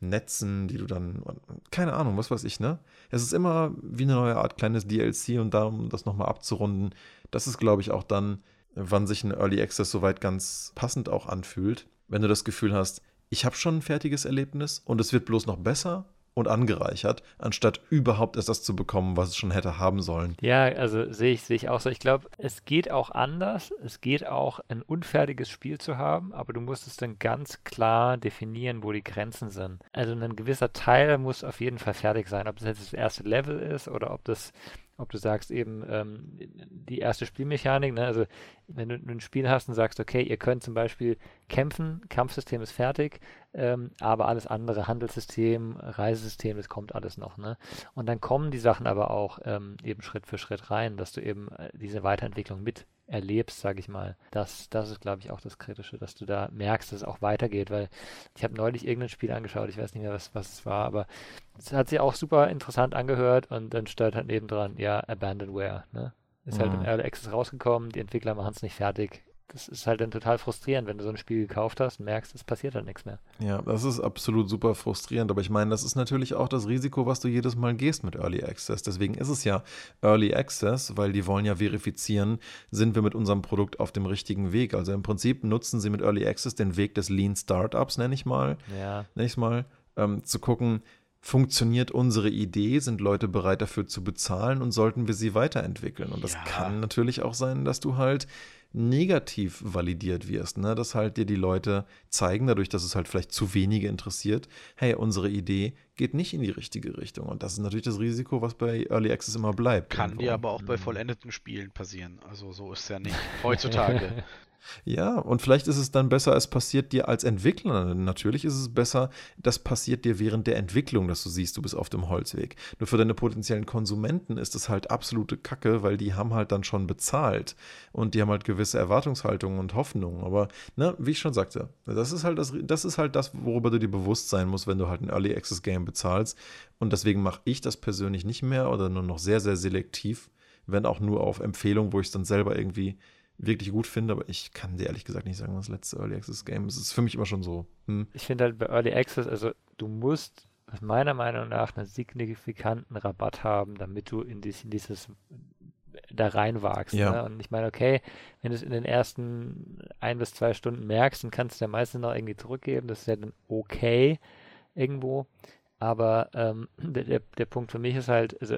Netzen, die du dann, keine Ahnung, was weiß ich, ne? Es ist immer wie eine neue Art kleines DLC und da, um das nochmal abzurunden, das ist, glaube ich, auch dann, wann sich ein Early Access soweit ganz passend auch anfühlt, wenn du das Gefühl hast, ich habe schon ein fertiges Erlebnis und es wird bloß noch besser und angereichert, anstatt überhaupt erst das zu bekommen, was es schon hätte haben sollen.
Ja, also sehe ich, sehe ich auch so. Ich glaube, es geht auch anders. Es geht auch, ein unfertiges Spiel zu haben, aber du musst es dann ganz klar definieren, wo die Grenzen sind. Also ein gewisser Teil muss auf jeden Fall fertig sein, ob das jetzt das erste Level ist oder ob das ob du sagst eben ähm, die erste Spielmechanik, ne? also wenn du ein Spiel hast und sagst, okay, ihr könnt zum Beispiel kämpfen, Kampfsystem ist fertig, ähm, aber alles andere, Handelssystem, Reisesystem, das kommt alles noch. Ne? Und dann kommen die Sachen aber auch ähm, eben Schritt für Schritt rein, dass du eben äh, diese Weiterentwicklung mit erlebst, sage ich mal. Das, das ist, glaube ich, auch das Kritische, dass du da merkst, dass es auch weitergeht, weil ich habe neulich irgendein Spiel angeschaut, ich weiß nicht mehr, was, was es war, aber es hat sich auch super interessant angehört und dann stellt halt nebendran, ja, Abandonware, ne? Ist mhm. halt im. Early Access rausgekommen, die Entwickler machen es nicht fertig, das ist halt dann total frustrierend, wenn du so ein Spiel gekauft hast und merkst, es passiert halt nichts mehr.
Ja, das ist absolut super frustrierend. Aber ich meine, das ist natürlich auch das Risiko, was du jedes Mal gehst mit Early Access. Deswegen ist es ja Early Access, weil die wollen ja verifizieren, sind wir mit unserem Produkt auf dem richtigen Weg. Also im Prinzip nutzen sie mit Early Access den Weg des Lean Startups, nenne ich mal. Ja. Nenne ich mal, ähm, zu gucken, funktioniert unsere Idee, sind Leute bereit dafür zu bezahlen und sollten wir sie weiterentwickeln. Und das ja. kann natürlich auch sein, dass du halt negativ validiert wirst, ne? dass halt dir die Leute zeigen, dadurch, dass es halt vielleicht zu wenige interessiert, hey, unsere Idee geht nicht in die richtige Richtung. Und das ist natürlich das Risiko, was bei Early Access immer bleibt.
Kann irgendwo. dir aber auch bei mhm. vollendeten Spielen passieren. Also so ist es ja nicht heutzutage. *laughs*
Ja, und vielleicht ist es dann besser, es passiert dir als Entwickler. Natürlich ist es besser, das passiert dir während der Entwicklung, dass du siehst, du bist auf dem Holzweg. Nur für deine potenziellen Konsumenten ist es halt absolute Kacke, weil die haben halt dann schon bezahlt und die haben halt gewisse Erwartungshaltungen und Hoffnungen. Aber, ne, wie ich schon sagte, das ist halt das, das ist halt das, worüber du dir bewusst sein musst, wenn du halt ein Early Access Game bezahlst. Und deswegen mache ich das persönlich nicht mehr oder nur noch sehr, sehr selektiv, wenn auch nur auf Empfehlung, wo ich es dann selber irgendwie wirklich gut finde, aber ich kann dir ehrlich gesagt nicht sagen, was das letzte Early Access Game ist. Es ist für mich immer schon so. Hm.
Ich finde halt bei Early Access, also du musst meiner Meinung nach einen signifikanten Rabatt haben, damit du in, dies, in dieses da reinwagst. Ja. Ne? Und ich meine, okay, wenn du es in den ersten ein bis zwei Stunden merkst, dann kannst du ja meistens noch irgendwie zurückgeben. Das ist ja dann okay irgendwo. Aber ähm, der, der, der Punkt für mich ist halt, also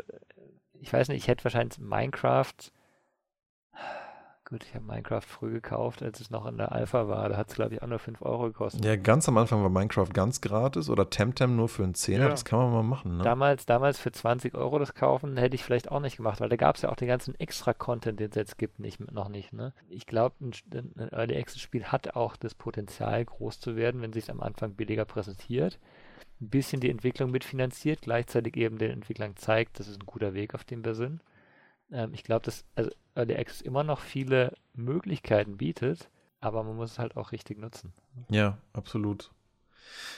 ich weiß nicht, ich hätte wahrscheinlich Minecraft Gut, ich habe Minecraft früh gekauft, als es noch in der Alpha war. Da hat es, glaube ich, auch nur 5 Euro gekostet.
Ja, ganz am Anfang war Minecraft ganz gratis oder Temtem nur für einen Zehner. Ja. Das kann man mal machen. Ne?
Damals, damals für 20 Euro das kaufen, hätte ich vielleicht auch nicht gemacht, weil da gab es ja auch den ganzen Extra-Content, den es jetzt gibt, nicht, noch nicht. Ne? Ich glaube, ein, ein Early Access-Spiel hat auch das Potenzial, groß zu werden, wenn sich es am Anfang billiger präsentiert. Ein bisschen die Entwicklung mitfinanziert, gleichzeitig eben den Entwicklern zeigt, das ist ein guter Weg, auf dem wir sind. Ähm, ich glaube, dass also Early Access immer noch viele Möglichkeiten bietet, aber man muss es halt auch richtig nutzen.
Ja, absolut.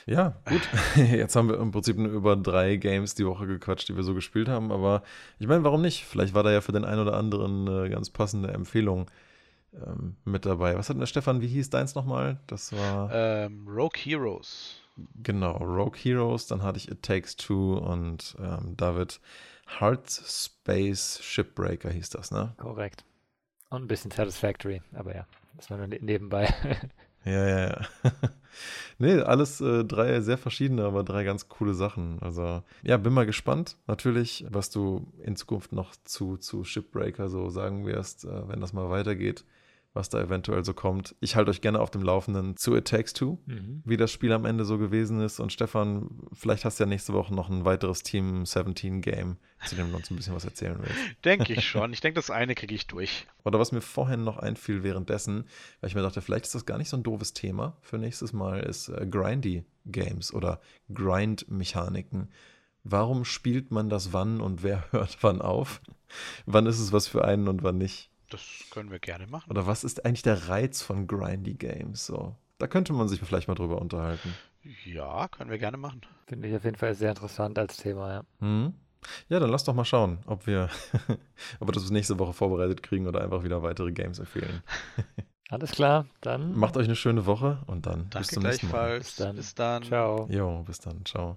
Ja, gut. *laughs* Jetzt haben wir im Prinzip nur über drei Games die Woche gequatscht, die wir so gespielt haben. Aber ich meine, warum nicht? Vielleicht war da ja für den einen oder anderen eine ganz passende Empfehlung ähm, mit dabei. Was hat denn der Stefan, wie hieß deins nochmal? Das war.
Ähm, Rogue Heroes.
Genau, Rogue Heroes. Dann hatte ich It Takes Two und ähm, David Heart Space Shipbreaker hieß das, ne?
Korrekt. Und ein bisschen Satisfactory, aber ja, das war nur ne-, nebenbei. *laughs*
Ja, ja, ja. *laughs* nee, alles äh, drei sehr verschiedene, aber drei ganz coole Sachen. Also, ja, bin mal gespannt, natürlich, was du in Zukunft noch zu, zu Shipbreaker so sagen wirst, äh, wenn das mal weitergeht was da eventuell so kommt. Ich halte euch gerne auf dem Laufenden zu It Takes Two, mhm. wie das Spiel am Ende so gewesen ist. Und Stefan, vielleicht hast du ja nächste Woche noch ein weiteres Team 17 Game, zu dem du uns ein bisschen was erzählen willst. *laughs*
Denke ich schon. Ich denke, das eine kriege ich durch.
Oder was mir vorhin noch einfiel währenddessen, weil ich mir dachte, vielleicht ist das gar nicht so ein doofes Thema für nächstes Mal, ist äh, Grindy Games oder Grind-Mechaniken. Warum spielt man das wann und wer *laughs* hört wann auf? wann ist es was für einen und wann nicht?
Das können wir gerne machen.
Oder was ist eigentlich der Reiz von Grindy Games? So, da könnte man sich vielleicht mal drüber unterhalten.
Ja, können wir gerne machen.
Finde ich auf jeden Fall sehr interessant als Thema, ja.
Mhm. Ja, dann lass doch mal schauen, ob wir, *laughs* ob wir das nächste Woche vorbereitet kriegen oder einfach wieder weitere Games empfehlen. *laughs*
Alles klar, dann.
Macht euch eine schöne Woche und dann
Danke bis zum nächsten Mal.
Bis dann.
Bis dann.
Ciao.
Jo, bis dann. Ciao.